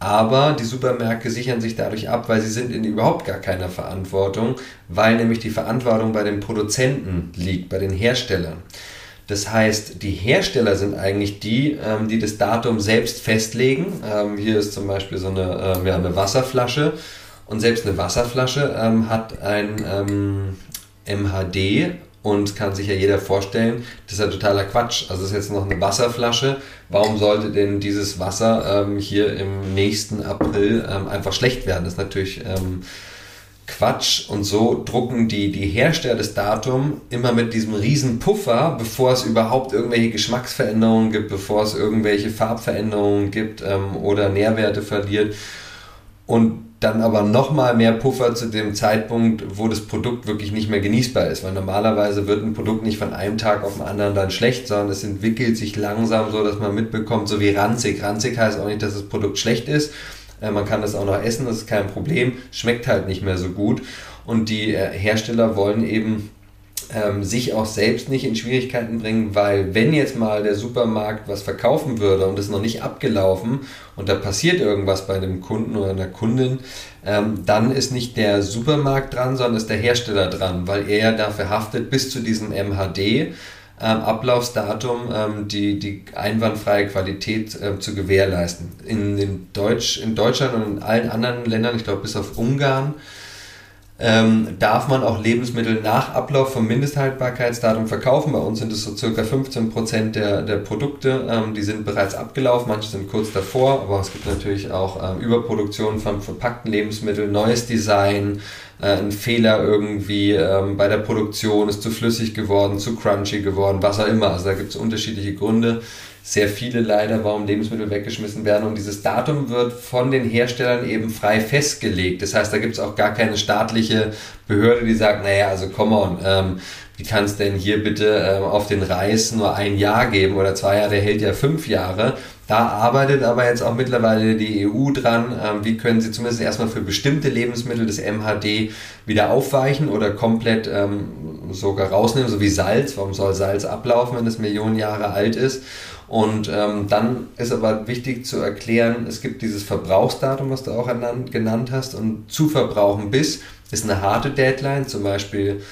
Aber die Supermärkte sichern sich dadurch ab, weil sie sind in überhaupt gar keiner Verantwortung, weil nämlich die Verantwortung bei den Produzenten liegt, bei den Herstellern. Das heißt, die Hersteller sind eigentlich die, ähm, die das Datum selbst festlegen. Ähm, hier ist zum Beispiel so eine, äh, ja, eine Wasserflasche. Und selbst eine Wasserflasche ähm, hat ein MHD und kann sich ja jeder vorstellen, das ist ja totaler Quatsch. Also es ist jetzt noch eine Wasserflasche. Warum sollte denn dieses Wasser ähm, hier im nächsten April ähm, einfach schlecht werden? Das ist natürlich ähm, Quatsch. Und so drucken die, die Hersteller das Datum immer mit diesem riesen Puffer, bevor es überhaupt irgendwelche Geschmacksveränderungen gibt, bevor es irgendwelche Farbveränderungen gibt ähm, oder Nährwerte verliert. Und dann aber nochmal mehr Puffer zu dem Zeitpunkt, wo das Produkt wirklich nicht mehr genießbar ist. Weil normalerweise wird ein Produkt nicht von einem Tag auf den anderen dann schlecht, sondern es entwickelt sich langsam so, dass man mitbekommt, so wie ranzig. Ranzig heißt auch nicht, dass das Produkt schlecht ist. Äh, man kann das auch noch essen, das ist kein Problem. Schmeckt halt nicht mehr so gut. Und die äh, Hersteller wollen eben ähm, sich auch selbst nicht in Schwierigkeiten bringen, weil wenn jetzt mal der Supermarkt was verkaufen würde und es noch nicht abgelaufen und da passiert irgendwas bei einem Kunden oder einer Kundin, ähm, dann ist nicht der Supermarkt dran, sondern ist der Hersteller dran, weil er ja dafür haftet bis zu diesem MHD. Ähm, Ablaufsdatum ähm, die, die einwandfreie Qualität äh, zu gewährleisten. In, in, Deutsch, in Deutschland und in allen anderen Ländern, ich glaube bis auf Ungarn, ähm, darf man auch Lebensmittel nach Ablauf vom Mindesthaltbarkeitsdatum verkaufen. Bei uns sind es so circa 15% der, der Produkte, ähm, die sind bereits abgelaufen, manche sind kurz davor, aber es gibt natürlich auch ähm, Überproduktion von verpackten Lebensmitteln, neues Design, äh, ein Fehler irgendwie ähm, bei der Produktion, ist zu flüssig geworden, zu crunchy geworden, was auch immer. Also da gibt es unterschiedliche Gründe sehr viele leider, warum Lebensmittel weggeschmissen werden. Und dieses Datum wird von den Herstellern eben frei festgelegt. Das heißt, da gibt es auch gar keine staatliche Behörde, die sagt, naja, also come on, ähm, wie kann es denn hier bitte ähm, auf den Reis nur ein Jahr geben oder zwei Jahre, der hält ja fünf Jahre. Da arbeitet aber jetzt auch mittlerweile die EU dran, ähm, wie können sie zumindest erstmal für bestimmte Lebensmittel das MHD wieder aufweichen oder komplett ähm, sogar rausnehmen, so wie Salz. Warum soll Salz ablaufen, wenn es Millionen Jahre alt ist? Und ähm, dann ist aber wichtig zu erklären, es gibt dieses Verbrauchsdatum, was du auch genannt hast, und zu verbrauchen bis ist eine harte Deadline, zum Beispiel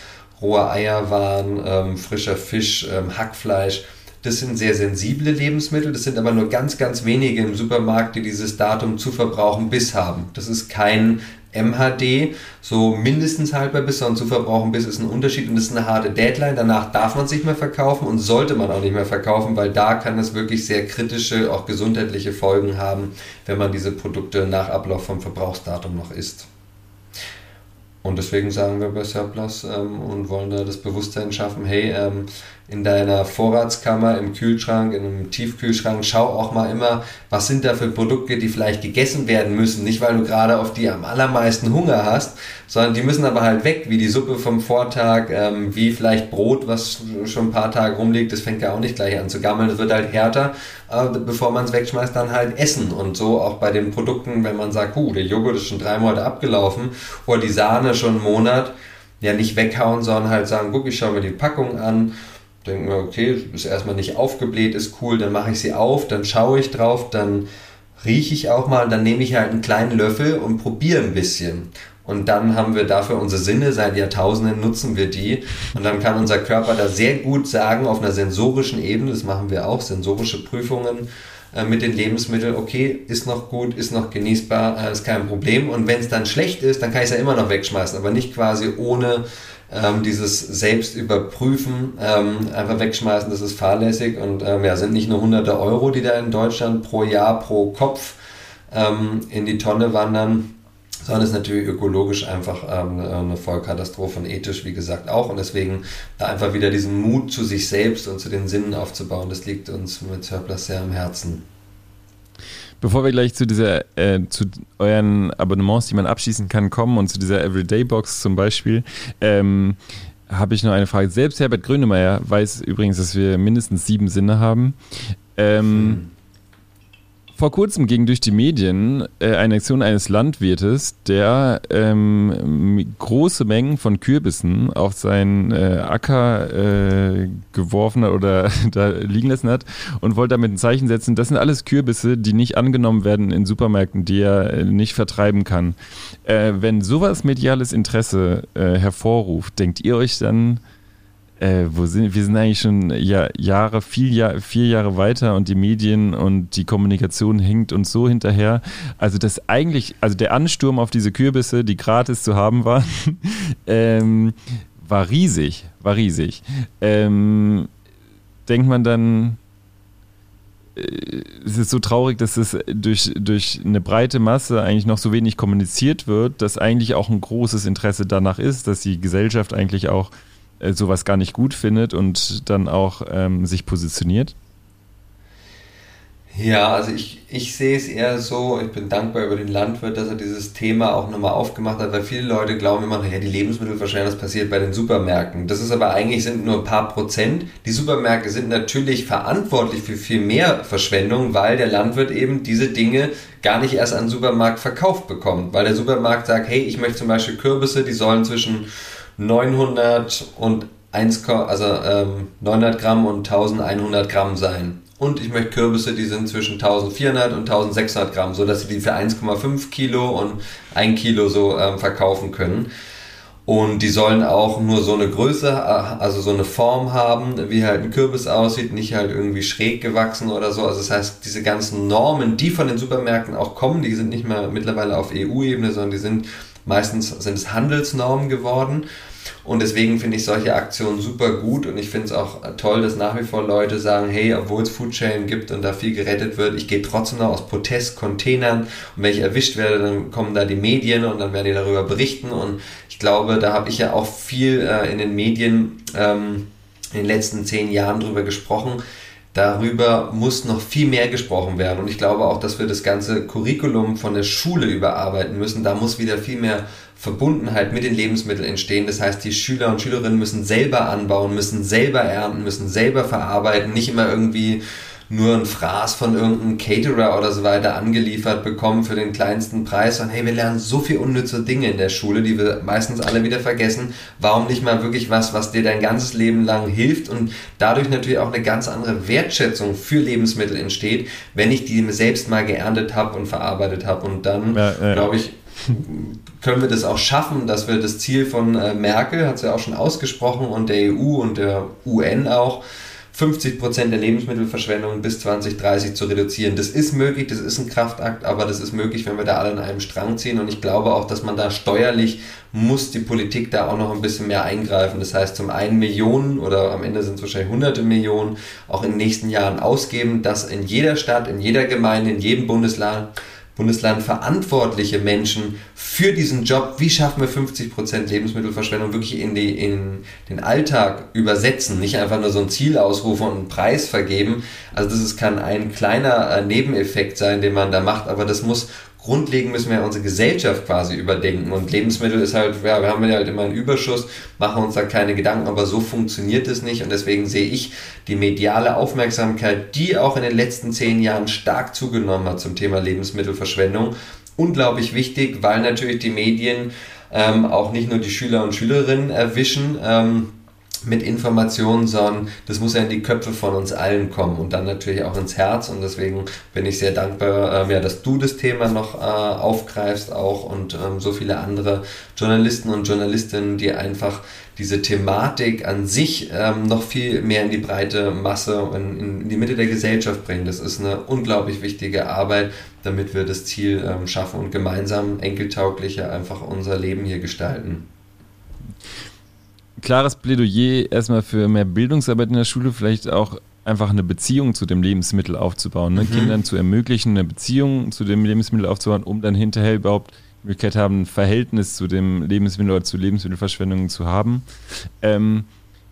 rohe Eierwaren, ähm, frischer Fisch, ähm, Hackfleisch. Das sind sehr sensible Lebensmittel, das sind aber nur ganz, ganz wenige im Supermarkt, die dieses Datum zu verbrauchen bis haben. Das ist kein MHD so mindestens haltbar bis und zu verbrauchen bis ist ein Unterschied und das ist eine harte Deadline. Danach darf man es nicht mehr verkaufen und sollte man auch nicht mehr verkaufen, weil da kann es wirklich sehr kritische, auch gesundheitliche Folgen haben, wenn man diese Produkte nach Ablauf vom Verbrauchsdatum noch isst. Und deswegen sagen wir bei Surplus ähm, und wollen da das Bewusstsein schaffen, hey, ähm, in deiner Vorratskammer, im Kühlschrank, in einem Tiefkühlschrank, schau auch mal immer, was sind da für Produkte, die vielleicht gegessen werden müssen. Nicht, weil du gerade auf die am allermeisten Hunger hast, sondern die müssen aber halt weg, wie die Suppe vom Vortag, ähm, wie vielleicht Brot, was schon ein paar Tage rumliegt. Das fängt ja auch nicht gleich an zu gammeln, das wird halt härter, äh, bevor man es wegschmeißt, dann halt essen. Und so auch bei den Produkten, wenn man sagt, huh, der Joghurt ist schon drei Monate abgelaufen oder die Sahne schon einen Monat, ja nicht weghauen, sondern halt sagen, guck, ich schaue mir die Packung an denke mir, okay, ist erstmal nicht aufgebläht, ist cool, dann mache ich sie auf, dann schaue ich drauf, dann rieche ich auch mal, dann nehme ich halt einen kleinen Löffel und probiere ein bisschen. Und dann haben wir dafür unsere Sinne, seit Jahrtausenden nutzen wir die. Und dann kann unser Körper da sehr gut sagen, auf einer sensorischen Ebene, das machen wir auch, sensorische Prüfungen äh, mit den Lebensmitteln, okay, ist noch gut, ist noch genießbar, äh, ist kein Problem. Und wenn es dann schlecht ist, dann kann ich es ja immer noch wegschmeißen, aber nicht quasi ohne ähm, dieses Selbstüberprüfen ähm, einfach wegschmeißen, das ist fahrlässig und ähm, ja, sind nicht nur hunderte Euro, die da in Deutschland pro Jahr, pro Kopf ähm, in die Tonne wandern, sondern ist natürlich ökologisch einfach ähm, eine Vollkatastrophe und ethisch, wie gesagt, auch. Und deswegen da einfach wieder diesen Mut zu sich selbst und zu den Sinnen aufzubauen, das liegt uns mit Surplus sehr am Herzen.
Bevor wir gleich zu dieser, äh, zu euren Abonnements, die man abschließen kann, kommen und zu dieser Everyday Box zum Beispiel, ähm, habe ich noch eine Frage. Selbst Herbert Grönemeyer weiß übrigens, dass wir mindestens sieben Sinne haben. Ähm, hm. Vor kurzem ging durch die Medien äh, eine Aktion eines Landwirtes, der ähm, große Mengen von Kürbissen auf seinen äh, Acker äh, geworfen hat oder da liegen lassen hat und wollte damit ein Zeichen setzen. Das sind alles Kürbisse, die nicht angenommen werden in Supermärkten, die er äh, nicht vertreiben kann. Äh, wenn sowas mediales Interesse äh, hervorruft, denkt ihr euch dann, äh, wo sind, wir sind eigentlich schon ja, Jahre, viel Jahr, vier Jahre weiter und die Medien und die Kommunikation hinkt uns so hinterher. Also das eigentlich, also der Ansturm auf diese Kürbisse, die gratis zu haben waren, ähm, war riesig, war riesig. Ähm, denkt man dann, äh, es ist so traurig, dass es durch, durch eine breite Masse eigentlich noch so wenig kommuniziert wird, dass eigentlich auch ein großes Interesse danach ist, dass die Gesellschaft eigentlich auch äh, sowas gar nicht gut findet und dann auch ähm, sich positioniert?
Ja, also ich, ich sehe es eher so, ich bin dankbar über den Landwirt, dass er dieses Thema auch nochmal aufgemacht hat, weil viele Leute glauben immer, ja, die Lebensmittelverschwendung, das passiert bei den Supermärkten. Das ist aber eigentlich sind nur ein paar Prozent. Die Supermärkte sind natürlich verantwortlich für viel mehr Verschwendung, weil der Landwirt eben diese Dinge gar nicht erst an den Supermarkt verkauft bekommt. Weil der Supermarkt sagt, hey, ich möchte zum Beispiel Kürbisse, die sollen zwischen 900 und 1, also ähm, 900 Gramm und 1100 Gramm sein. Und ich möchte Kürbisse, die sind zwischen 1400 und 1600 Gramm, so dass sie die für 1,5 Kilo und 1 Kilo so ähm, verkaufen können. Und die sollen auch nur so eine Größe, äh, also so eine Form haben, wie halt ein Kürbis aussieht, nicht halt irgendwie schräg gewachsen oder so. Also das heißt, diese ganzen Normen, die von den Supermärkten auch kommen, die sind nicht mehr mittlerweile auf EU-Ebene, sondern die sind meistens sind es Handelsnormen geworden. Und deswegen finde ich solche Aktionen super gut. Und ich finde es auch toll, dass nach wie vor Leute sagen, hey, obwohl es Foodsharing gibt und da viel gerettet wird, ich gehe trotzdem noch aus Protestcontainern. Und wenn ich erwischt werde, dann kommen da die Medien und dann werden die darüber berichten. Und ich glaube, da habe ich ja auch viel äh, in den Medien ähm, in den letzten zehn Jahren drüber gesprochen, darüber muss noch viel mehr gesprochen werden. Und ich glaube auch, dass wir das ganze Curriculum von der Schule überarbeiten müssen. Da muss wieder viel mehr Verbundenheit mit den Lebensmitteln entstehen. Das heißt, die Schüler und Schülerinnen müssen selber anbauen, müssen selber ernten, müssen selber verarbeiten, nicht immer irgendwie nur ein Fraß von irgendeinem Caterer oder so weiter angeliefert bekommen für den kleinsten Preis. Und hey, wir lernen so viel unnütze Dinge in der Schule, die wir meistens alle wieder vergessen. Warum nicht mal wirklich was, was dir dein ganzes Leben lang hilft und dadurch natürlich auch eine ganz andere Wertschätzung für Lebensmittel entsteht, wenn ich die selbst mal geerntet habe und verarbeitet habe. Und dann, ja, ja. glaube ich, können wir das auch schaffen, dass wir das Ziel von äh, Merkel, hat sie ja auch schon ausgesprochen, und der EU und der UN auch, 50 Prozent der Lebensmittelverschwendung bis 2030 zu reduzieren. Das ist möglich, das ist ein Kraftakt, aber das ist möglich, wenn wir da alle an einem Strang ziehen. Und ich glaube auch, dass man da steuerlich muss die Politik da auch noch ein bisschen mehr eingreifen. Das heißt, zum einen Millionen oder am Ende sind es wahrscheinlich hunderte Millionen auch in den nächsten Jahren ausgeben, dass in jeder Stadt, in jeder Gemeinde, in jedem Bundesland Bundesland verantwortliche Menschen für diesen Job, wie schaffen wir 50% Lebensmittelverschwendung wirklich in, die, in den Alltag übersetzen, nicht einfach nur so ein Ziel ausrufen und einen Preis vergeben. Also das ist, kann ein kleiner äh, Nebeneffekt sein, den man da macht, aber das muss grundlegend müssen wir unsere Gesellschaft quasi überdenken. Und Lebensmittel ist halt, ja, wir haben ja halt immer einen Überschuss, machen uns da keine Gedanken, aber so funktioniert es nicht. Und deswegen sehe ich die mediale Aufmerksamkeit, die auch in den letzten zehn Jahren stark zugenommen hat zum Thema Lebensmittelverschwendung, unglaublich wichtig, weil natürlich die Medien ähm, auch nicht nur die Schüler und Schülerinnen erwischen, ähm, mit Informationen, sondern das muss ja in die Köpfe von uns allen kommen und dann natürlich auch ins Herz. Und deswegen bin ich sehr dankbar, ähm, ja, dass du das Thema noch äh, aufgreifst auch und ähm, so viele andere Journalisten und Journalistinnen, die einfach diese Thematik an sich ähm, noch viel mehr in die breite Masse und in, in, die Mitte der Gesellschaft bringen. Das ist eine unglaublich wichtige Arbeit, damit wir das Ziel ähm, schaffen und gemeinsam enkeltauglicher einfach unser Leben hier gestalten.
Klares Plädoyer erstmal für mehr Bildungsarbeit in der Schule, vielleicht auch einfach eine Beziehung zu dem Lebensmittel aufzubauen, ne? mhm. Kindern zu ermöglichen, eine Beziehung zu dem Lebensmittel aufzubauen, um dann hinterher überhaupt die Möglichkeit haben, ein Verhältnis zu dem Lebensmittel oder zu Lebensmittelverschwendung zu haben. Ähm,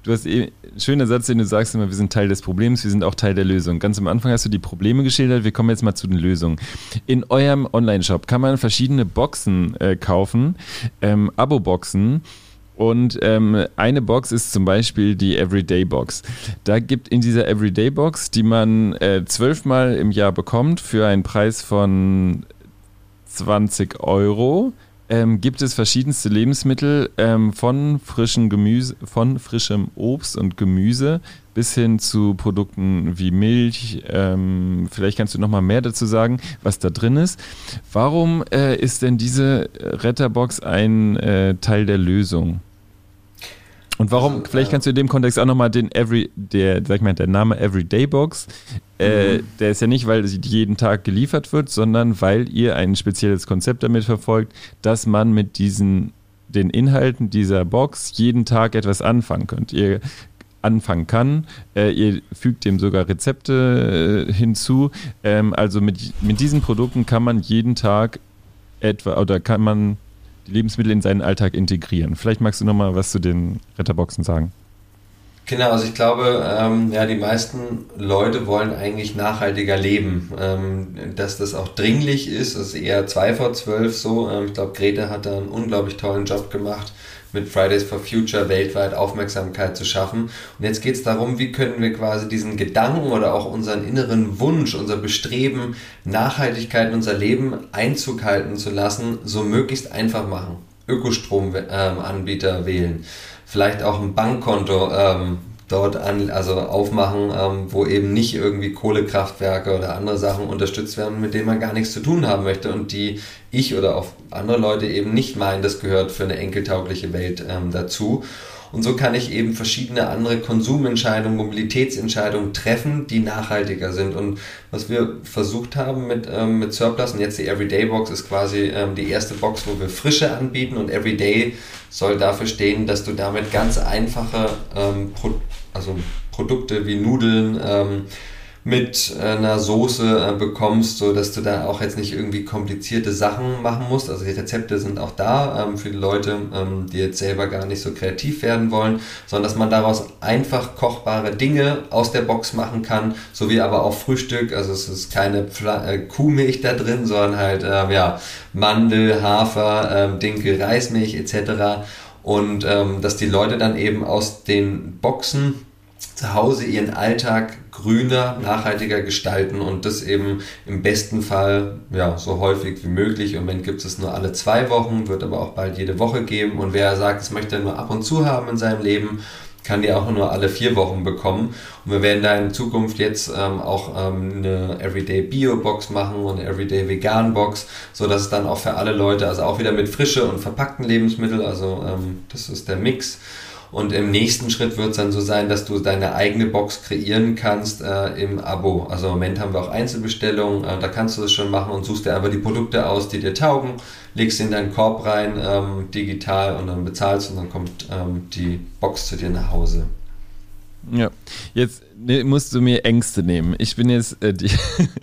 du hast eh, schöner Satz, den du sagst immer, wir sind Teil des Problems, wir sind auch Teil der Lösung. Ganz am Anfang hast du die Probleme geschildert, wir kommen jetzt mal zu den Lösungen. In eurem Online-Shop kann man verschiedene Boxen äh, kaufen, ähm, Abo-Boxen. Und ähm, eine Box ist zum Beispiel die Everyday Box. Da gibt in dieser Everyday Box, die man äh, zwölfmal im Jahr bekommt, für einen Preis von 20 Euro, ähm, gibt es verschiedenste Lebensmittel ähm, von frischem Gemüse, von frischem Obst und Gemüse bis hin zu Produkten wie Milch. Ähm, vielleicht kannst du noch mal mehr dazu sagen, was da drin ist. Warum äh, ist denn diese Retterbox ein äh, Teil der Lösung? Und warum, also, vielleicht kannst du in dem Kontext auch nochmal den Every, der, sag ich mal, der Name Everyday Box, äh, mhm. der ist ja nicht, weil sie jeden Tag geliefert wird, sondern weil ihr ein spezielles Konzept damit verfolgt, dass man mit diesen, den Inhalten dieser Box jeden Tag etwas anfangen könnt. Ihr anfangen kann. Äh, ihr fügt dem sogar Rezepte äh, hinzu. Ähm, also mit, mit diesen Produkten kann man jeden Tag etwa, oder kann man Lebensmittel in seinen Alltag integrieren. Vielleicht magst du noch mal was zu den Retterboxen sagen.
Genau, also ich glaube, ähm, ja, die meisten Leute wollen eigentlich nachhaltiger leben. Ähm, dass das auch dringlich ist, ist eher zwei vor zwölf so. Ähm, ich glaube, Grete hat da einen unglaublich tollen Job gemacht mit Fridays for Future weltweit Aufmerksamkeit zu schaffen. Und jetzt geht es darum, wie können wir quasi diesen Gedanken oder auch unseren inneren Wunsch, unser Bestreben, Nachhaltigkeit in unser Leben Einzug halten zu lassen, so möglichst einfach machen. Ökostromanbieter ähm, wählen, vielleicht auch ein Bankkonto ähm, dort an, also aufmachen, ähm, wo eben nicht irgendwie Kohlekraftwerke oder andere Sachen unterstützt werden, mit denen man gar nichts zu tun haben möchte und die ich oder auch andere Leute eben nicht meinen, das gehört für eine enkeltaugliche Welt ähm, dazu. Und so kann ich eben verschiedene andere Konsumentscheidungen, Mobilitätsentscheidungen treffen, die nachhaltiger sind. Und was wir versucht haben mit, ähm, mit Surplus und jetzt die Everyday Box ist quasi ähm, die erste Box, wo wir Frische anbieten und Everyday soll dafür stehen, dass du damit ganz einfache ähm, Pro also Produkte wie Nudeln, ähm, mit einer Soße äh, bekommst, so dass du da auch jetzt nicht irgendwie komplizierte Sachen machen musst. Also die Rezepte sind auch da ähm, für die Leute, ähm, die jetzt selber gar nicht so kreativ werden wollen, sondern dass man daraus einfach kochbare Dinge aus der Box machen kann, sowie aber auch Frühstück. Also es ist keine Pfla äh, Kuhmilch da drin, sondern halt ähm, ja Mandel, Hafer, ähm, Dinkel, Reismilch etc. Und ähm, dass die Leute dann eben aus den Boxen zu Hause ihren Alltag grüner, nachhaltiger gestalten und das eben im besten Fall ja, so häufig wie möglich. Im Moment gibt es nur alle zwei Wochen, wird aber auch bald jede Woche geben. Und wer sagt, es möchte er nur ab und zu haben in seinem Leben, kann die auch nur alle vier Wochen bekommen. Und wir werden da in Zukunft jetzt ähm, auch ähm, eine Everyday Bio Box machen und eine Everyday Vegan Box, so dass es dann auch für alle Leute, also auch wieder mit frische und verpackten Lebensmitteln, also ähm, das ist der Mix und im nächsten Schritt wird es dann so sein, dass du deine eigene Box kreieren kannst äh, im Abo. Also im Moment haben wir auch Einzelbestellungen, äh, da kannst du das schon machen und suchst dir einfach die Produkte aus, die dir taugen, legst sie in deinen Korb rein, ähm, digital und dann bezahlst und dann kommt ähm, die Box zu dir nach Hause.
Ja, jetzt ne, musst du mir Ängste nehmen. Ich bin jetzt, äh, die,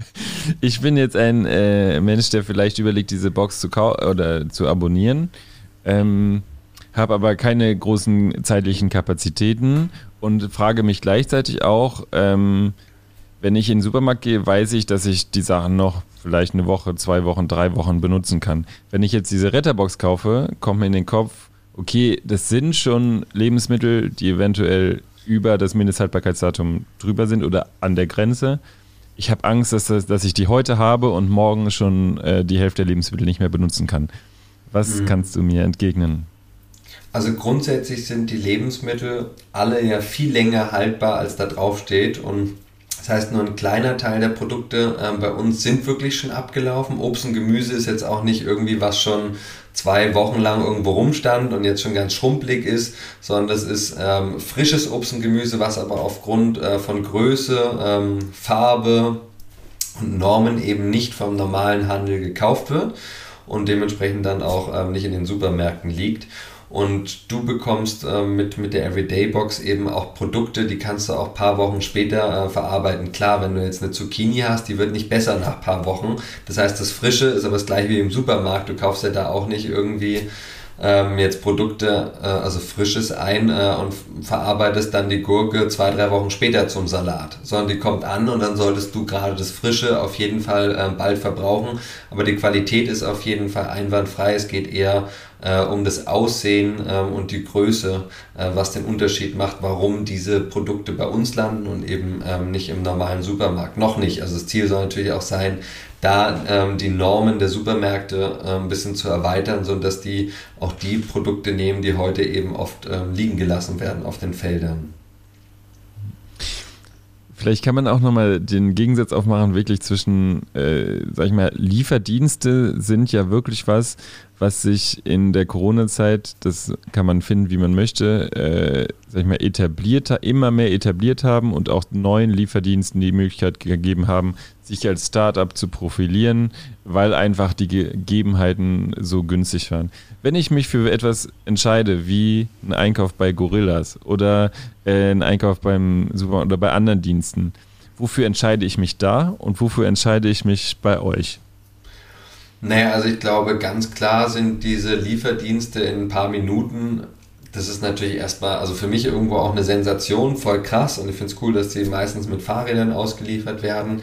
ich bin jetzt ein äh, Mensch, der vielleicht überlegt, diese Box zu oder zu abonnieren. Ähm, habe aber keine großen zeitlichen Kapazitäten und frage mich gleichzeitig auch, ähm, wenn ich in den Supermarkt gehe, weiß ich, dass ich die Sachen noch vielleicht eine Woche, zwei Wochen, drei Wochen benutzen kann. Wenn ich jetzt diese Retterbox kaufe, kommt mir in den Kopf, okay, das sind schon Lebensmittel, die eventuell über das Mindesthaltbarkeitsdatum drüber sind oder an der Grenze. Ich habe Angst, dass, das, dass ich die heute habe und morgen schon äh, die Hälfte der Lebensmittel nicht mehr benutzen kann. Was mhm. kannst du mir entgegnen?
Also grundsätzlich sind die Lebensmittel alle ja viel länger haltbar, als da drauf steht. Und das heißt, nur ein kleiner Teil der Produkte äh, bei uns sind wirklich schon abgelaufen. Obst und Gemüse ist jetzt auch nicht irgendwie, was schon zwei Wochen lang irgendwo rumstand und jetzt schon ganz schrumpelig ist, sondern das ist ähm, frisches Obst und Gemüse, was aber aufgrund äh, von Größe, ähm, Farbe und Normen eben nicht vom normalen Handel gekauft wird und dementsprechend dann auch ähm, nicht in den Supermärkten liegt. Und du bekommst äh, mit, mit der Everyday Box eben auch Produkte, die kannst du auch ein paar Wochen später äh, verarbeiten. Klar, wenn du jetzt eine Zucchini hast, die wird nicht besser nach ein paar Wochen. Das heißt, das Frische ist aber das gleiche wie im Supermarkt. Du kaufst ja da auch nicht irgendwie ähm, jetzt Produkte, äh, also Frisches ein äh, und verarbeitest dann die Gurke zwei, drei Wochen später zum Salat, sondern die kommt an und dann solltest du gerade das Frische auf jeden Fall äh, bald verbrauchen. Aber die Qualität ist auf jeden Fall einwandfrei. Es geht eher äh, um das Aussehen ähm, und die Größe, äh, was den Unterschied macht, warum diese Produkte bei uns landen und eben ähm, nicht im normalen Supermarkt. Noch nicht. Also das Ziel soll natürlich auch sein, da ähm, die Normen der Supermärkte äh, ein bisschen zu erweitern, sodass die auch die Produkte nehmen, die heute eben oft ähm, liegen gelassen werden auf den Feldern.
Vielleicht kann man auch nochmal den Gegensatz aufmachen, wirklich zwischen, äh, sag ich mal, Lieferdienste sind ja wirklich was, was sich in der Corona-Zeit, das kann man finden, wie man möchte, äh, sag ich mal, etabliert, immer mehr etabliert haben und auch neuen Lieferdiensten die Möglichkeit gegeben haben, sich als Startup zu profilieren, weil einfach die Gegebenheiten so günstig waren. Wenn ich mich für etwas entscheide, wie ein Einkauf bei Gorillas oder äh, ein Einkauf beim Supermarkt oder bei anderen Diensten, wofür entscheide ich mich da und wofür entscheide ich mich bei euch?
Naja, also ich glaube, ganz klar sind diese Lieferdienste in ein paar Minuten, das ist natürlich erstmal, also für mich irgendwo auch eine Sensation, voll krass und ich finde es cool, dass die meistens mit Fahrrädern ausgeliefert werden.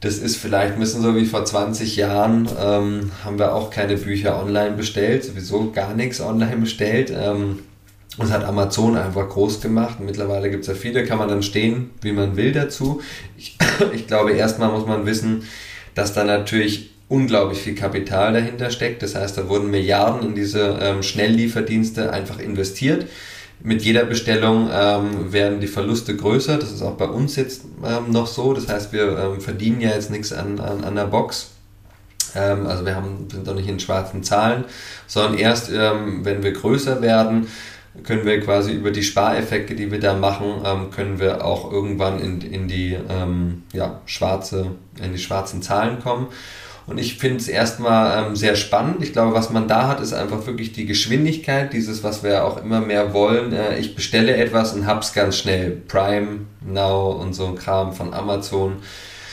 Das ist vielleicht ein bisschen so wie vor 20 Jahren, ähm, haben wir auch keine Bücher online bestellt, sowieso gar nichts online bestellt. Ähm, das hat Amazon einfach groß gemacht. Mittlerweile gibt es ja viele, kann man dann stehen, wie man will dazu. Ich, ich glaube, erstmal muss man wissen, dass da natürlich unglaublich viel Kapital dahinter steckt. Das heißt, da wurden Milliarden in diese ähm, Schnelllieferdienste einfach investiert. Mit jeder Bestellung ähm, werden die Verluste größer. Das ist auch bei uns jetzt ähm, noch so. Das heißt, wir ähm, verdienen ja jetzt nichts an, an, an der Box. Ähm, also wir haben, sind doch nicht in schwarzen Zahlen, sondern erst, ähm, wenn wir größer werden, können wir quasi über die Spareffekte, die wir da machen, können wir auch irgendwann in, in die ja, schwarze, in die schwarzen Zahlen kommen. Und ich finde es erstmal ähm, sehr spannend. Ich glaube, was man da hat, ist einfach wirklich die Geschwindigkeit, dieses, was wir auch immer mehr wollen. Äh, ich bestelle etwas und hab's ganz schnell. Prime, Now und so ein Kram von Amazon.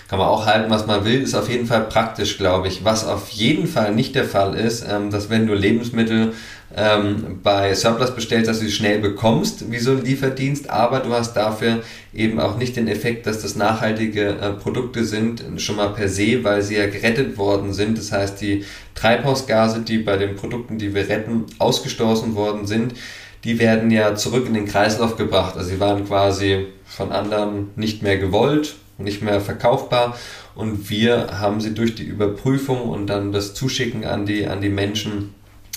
Kann man auch halten, was man will, ist auf jeden Fall praktisch, glaube ich. Was auf jeden Fall nicht der Fall ist, ähm, dass wenn du Lebensmittel ähm, bei Surplus bestellst, dass du sie schnell bekommst, wie so ein Lieferdienst, aber du hast dafür eben auch nicht den Effekt, dass das nachhaltige äh, Produkte sind, schon mal per se, weil sie ja gerettet worden sind. Das heißt, die Treibhausgase, die bei den Produkten, die wir retten, ausgestoßen worden sind, die werden ja zurück in den Kreislauf gebracht. Also sie waren quasi von anderen nicht mehr gewollt, nicht mehr verkaufbar und wir haben sie durch die Überprüfung und dann das Zuschicken an die, an die Menschen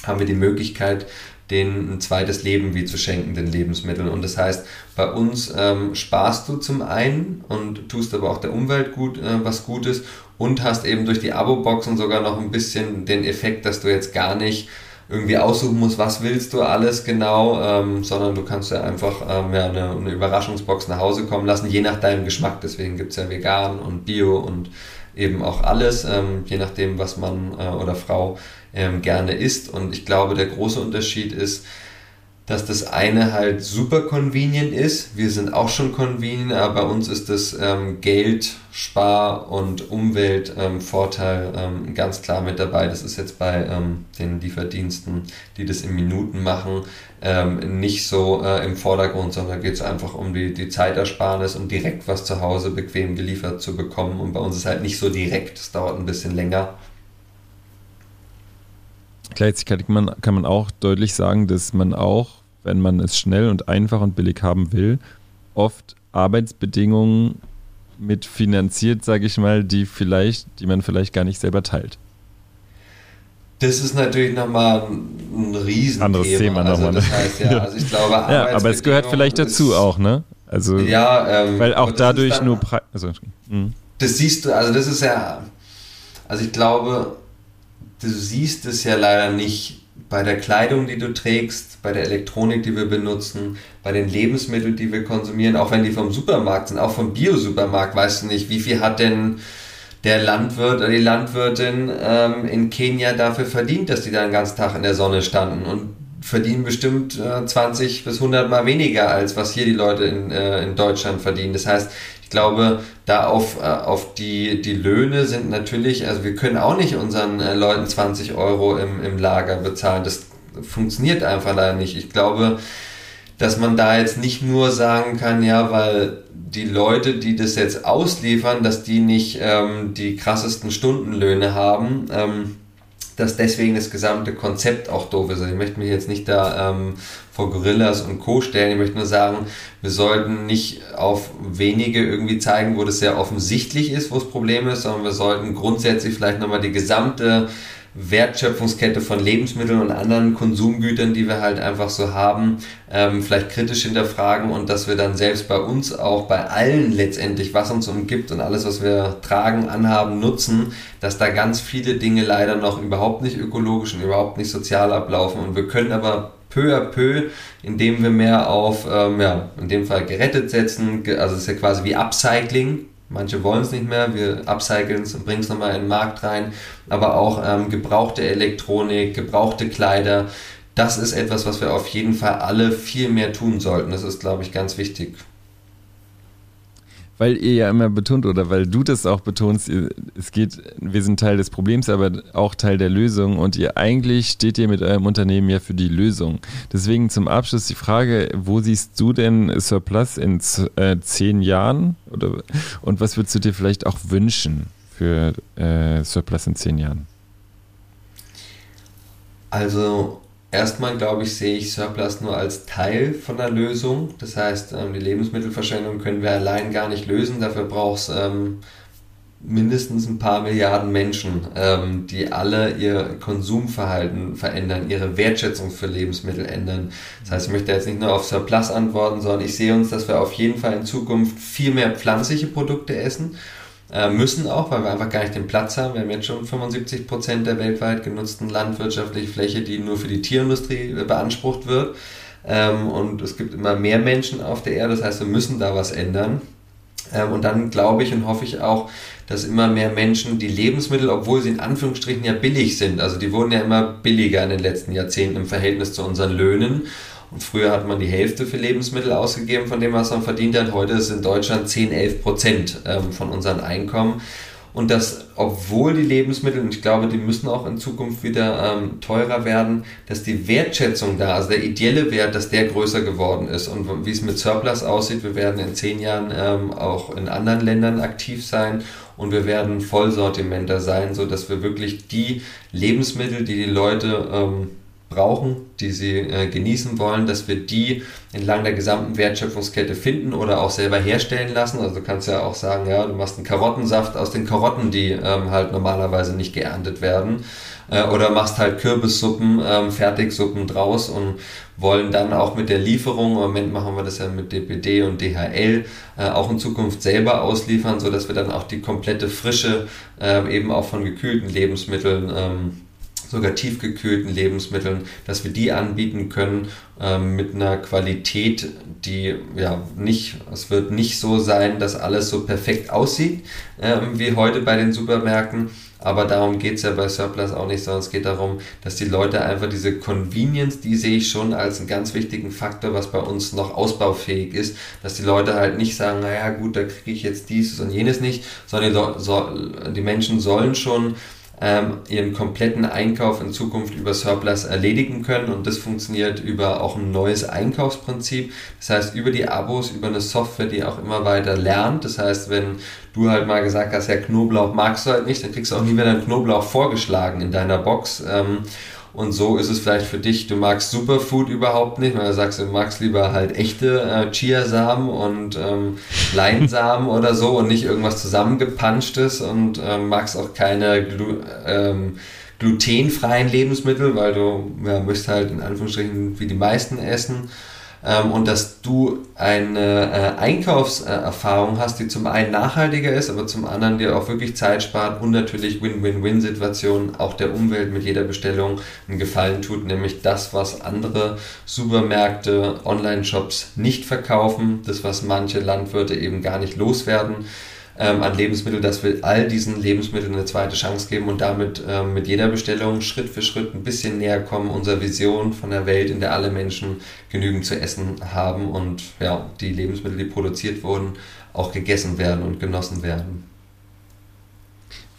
haben wir die Möglichkeit, denen ein zweites Leben wie zu schenken, den Lebensmitteln. Und das heißt, bei uns ähm, sparst du zum einen und tust aber auch der Umwelt gut äh, was Gutes und hast eben durch die Abo-Boxen sogar noch ein bisschen den Effekt, dass du jetzt gar nicht irgendwie aussuchen musst, was willst du alles genau, ähm, sondern du kannst ja einfach ähm, ja, eine, eine, Überraschungsbox nach Hause kommen lassen, je nach deinem Geschmack. Deswegen gibt es ja vegan und Bio und eben auch alles, ähm, je nachdem, was man äh, oder Frau ähm, gerne isst. Und ich glaube, der große Unterschied ist, dass das eine halt super convenient ist. Wir sind auch schon convenient, aber bei uns ist das ähm, Geld, Spar- und Umweltvorteil ähm, ähm, ganz klar mit dabei. Das ist jetzt bei ähm, den Lieferdiensten, die das in Minuten machen, ähm, nicht so äh, im Vordergrund, sondern geht es einfach um die, die Zeitersparnis, um direkt was zu Hause bequem geliefert zu bekommen. Und bei uns ist halt nicht so direkt, es dauert ein bisschen länger.
Gleichzeitig kann man, kann man auch deutlich sagen, dass man auch, wenn man es schnell und einfach und billig haben will, oft Arbeitsbedingungen mit finanziert, sage ich mal, die vielleicht, die man vielleicht gar nicht selber teilt.
Das ist natürlich nochmal ein Riesenthema.
Anderes Thema
also
nochmal.
Das heißt, ja, also ich glaube,
ja, aber es gehört vielleicht dazu auch, ne? Also,
ja, ähm,
weil auch dadurch dann, nur. Pre also,
hm. das siehst du, also das ist ja, also ich glaube, du siehst es ja leider nicht bei der Kleidung, die du trägst, bei der Elektronik, die wir benutzen, bei den Lebensmitteln, die wir konsumieren, auch wenn die vom Supermarkt sind, auch vom Biosupermarkt, weißt du nicht, wie viel hat denn der Landwirt oder die Landwirtin ähm, in Kenia dafür verdient, dass die da den ganzen Tag in der Sonne standen und verdienen bestimmt äh, 20 bis 100 Mal weniger, als was hier die Leute in, äh, in Deutschland verdienen. Das heißt, ich glaube, da auf, äh, auf die, die Löhne sind natürlich, also wir können auch nicht unseren äh, Leuten 20 Euro im, im Lager bezahlen. Das funktioniert einfach leider nicht. Ich glaube, dass man da jetzt nicht nur sagen kann, ja, weil die Leute, die das jetzt ausliefern, dass die nicht ähm, die krassesten Stundenlöhne haben. Ähm, dass deswegen das gesamte Konzept auch doof ist. Also ich möchte mich jetzt nicht da ähm, vor Gorillas und Co. stellen. Ich möchte nur sagen, wir sollten nicht auf wenige irgendwie zeigen, wo das sehr offensichtlich ist, wo das Problem ist, sondern wir sollten grundsätzlich vielleicht nochmal die gesamte Wertschöpfungskette von Lebensmitteln und anderen Konsumgütern, die wir halt einfach so haben, ähm, vielleicht kritisch hinterfragen und dass wir dann selbst bei uns auch bei allen letztendlich, was uns umgibt und alles, was wir tragen, anhaben, nutzen, dass da ganz viele Dinge leider noch überhaupt nicht ökologisch und überhaupt nicht sozial ablaufen. Und wir können aber peu à peu, indem wir mehr auf, ähm, ja, in dem Fall gerettet setzen, also es ist ja quasi wie Upcycling, Manche wollen es nicht mehr, wir upcyclen es und bringen es nochmal in den Markt rein. Aber auch ähm, gebrauchte Elektronik, gebrauchte Kleider, das ist etwas, was wir auf jeden Fall alle viel mehr tun sollten. Das ist, glaube ich, ganz wichtig
weil ihr ja immer betont oder weil du das auch betonst, es geht, wir sind Teil des Problems, aber auch Teil der Lösung und ihr eigentlich steht ihr mit eurem Unternehmen ja für die Lösung. Deswegen zum Abschluss die Frage, wo siehst du denn Surplus in äh, zehn Jahren oder, und was würdest du dir vielleicht auch wünschen für äh, Surplus in zehn Jahren?
Also Erstmal, glaube ich, sehe ich Surplus nur als Teil von der Lösung. Das heißt, ähm, die Lebensmittelverschwendung können wir allein gar nicht lösen. Dafür braucht es ähm, mindestens ein paar Milliarden Menschen, ähm, die alle ihr Konsumverhalten verändern, ihre Wertschätzung für Lebensmittel ändern. Das heißt, ich möchte jetzt nicht nur auf Surplus antworten, sondern ich sehe uns, dass wir auf jeden Fall in Zukunft viel mehr pflanzliche Produkte essen äh, müssen auch, weil wir einfach gar nicht den Platz haben. Wir haben jetzt schon 75 Prozent der weltweit genutzten landwirtschaftlichen Fläche, die nur für die Tierindustrie äh, beansprucht wird. Ähm, und es gibt immer mehr Menschen auf der Erde, das heißt, wir müssen da was ändern. Ähm, und dann glaube ich und hoffe ich auch, dass immer mehr Menschen die Lebensmittel, obwohl sie in Anführungsstrichen ja billig sind, also die wurden ja immer billiger in den letzten Jahrzehnten im Verhältnis zu unseren Löhnen. Und früher hat man die Hälfte für Lebensmittel ausgegeben von dem, was man verdient hat. Heute ist in Deutschland 10, 11 Prozent ähm, von unseren Einkommen. Und das, obwohl die Lebensmittel, und ich glaube, die müssen auch in Zukunft wieder ähm, teurer werden, dass die Wertschätzung da, also der ideelle Wert, dass der größer geworden ist. Und wie es mit Surplus aussieht, wir werden in zehn Jahren ähm, auch in anderen Ländern aktiv sein und wir werden Vollsortimenter sein, sodass wir wirklich die Lebensmittel, die die Leute ähm, brauchen, die sie äh, genießen wollen, dass wir die entlang der gesamten Wertschöpfungskette finden oder auch selber herstellen lassen. Also du kannst ja auch sagen, ja, du machst einen Karottensaft aus den Karotten, die ähm, halt normalerweise nicht geerntet werden. Äh, oder machst halt Kürbissuppen, ähm, Fertigsuppen draus und wollen dann auch mit der Lieferung, im Moment machen wir das ja mit DPD und DHL, äh, auch in Zukunft selber ausliefern, sodass wir dann auch die komplette Frische äh, eben auch von gekühlten Lebensmitteln ähm, sogar tiefgekühlten Lebensmitteln, dass wir die anbieten können ähm, mit einer Qualität, die ja nicht, es wird nicht so sein, dass alles so perfekt aussieht ähm, wie heute bei den Supermärkten. Aber darum geht es ja bei Surplus auch nicht, sondern es geht darum, dass die Leute einfach diese Convenience, die sehe ich schon als einen ganz wichtigen Faktor, was bei uns noch ausbaufähig ist, dass die Leute halt nicht sagen, naja gut, da kriege ich jetzt dieses und jenes nicht, sondern die, die Menschen sollen schon ähm, ihren kompletten Einkauf in Zukunft über Surplus erledigen können und das funktioniert über auch ein neues Einkaufsprinzip. Das heißt, über die Abos, über eine Software, die auch immer weiter lernt. Das heißt, wenn du halt mal gesagt hast, ja, Knoblauch magst du halt nicht, dann kriegst du auch nie mehr deinen Knoblauch vorgeschlagen in deiner Box. Ähm, und so ist es vielleicht für dich, du magst Superfood überhaupt nicht, weil du sagst, du magst lieber halt echte äh, Chiasamen und ähm, Leinsamen oder so und nicht irgendwas zusammengepanschtes und ähm, magst auch keine Glu ähm, glutenfreien Lebensmittel, weil du ja, möchtest halt in Anführungsstrichen wie die meisten essen ähm, und dass du eine äh, Einkaufserfahrung hast, die zum einen nachhaltiger ist, aber zum anderen dir auch wirklich Zeit spart und natürlich Win-Win-Win-Situationen auch der Umwelt mit jeder Bestellung einen Gefallen tut, nämlich das, was andere Supermärkte, Online-Shops nicht verkaufen, das, was manche Landwirte eben gar nicht loswerden ähm, an Lebensmitteln, dass wir all diesen Lebensmitteln eine zweite Chance geben und damit ähm, mit jeder Bestellung Schritt für Schritt ein bisschen näher kommen, unserer Vision von der Welt, in der alle Menschen genügend zu essen haben und ja, die Lebensmittel, die produziert wurden, auch gegessen werden und genossen werden.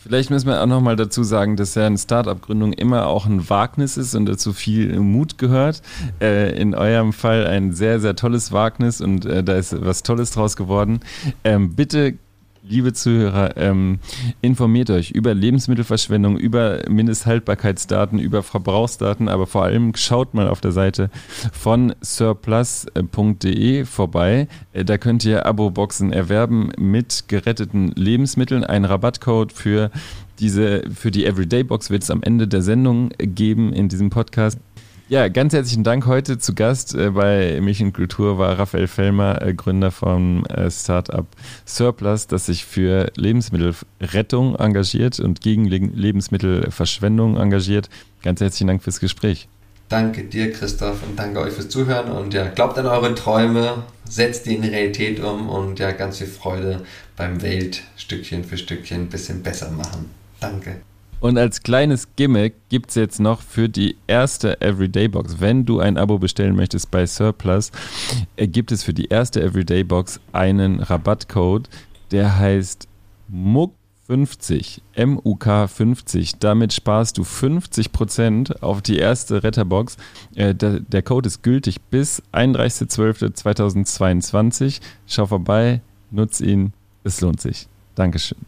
Vielleicht müssen wir auch nochmal dazu sagen, dass ja eine Startup-Gründung immer auch ein Wagnis ist und dazu viel Mut gehört. Äh, in eurem Fall ein sehr, sehr tolles Wagnis und äh, da ist was Tolles draus geworden. Ähm, bitte liebe Zuhörer, ähm, informiert euch über Lebensmittelverschwendung, über Mindesthaltbarkeitsdaten, über Verbrauchsdaten, aber vor allem schaut mal auf der Seite von surplus.de vorbei. Äh, da könnt ihr Abo-Boxen erwerben mit geretteten Lebensmitteln. Ein Rabattcode für diese, für die Everyday Box wird es am Ende der Sendung geben in diesem Podcast. Ja, ganz herzlichen Dank. Heute zu Gast äh, bei Milch und Kultur war Raphael Fellmer, äh, Gründer vom äh, Startup Surplus, das sich für Lebensmittelrettung engagiert und gegen Le Lebensmittelverschwendung engagiert. Ganz herzlichen Dank fürs Gespräch.
Danke dir, Christoph, und danke euch fürs Zuhören. Und ja, glaubt an eure Träume, setzt die in Realität um und ja, ganz viel Freude beim Welt Stückchen für Stückchen ein bisschen besser machen. Danke.
Und als kleines Gimmick gibt es jetzt noch für die erste Everyday Box, wenn du ein Abo bestellen möchtest bei Surplus, äh, gibt es für die erste Everyday Box einen Rabattcode, der heißt MUK50, M-U-K-50. Damit sparst du 50% auf die erste Retterbox. Äh, der, der Code ist gültig bis 31.12.2022. Schau vorbei, nutz ihn, es lohnt sich. Dankeschön.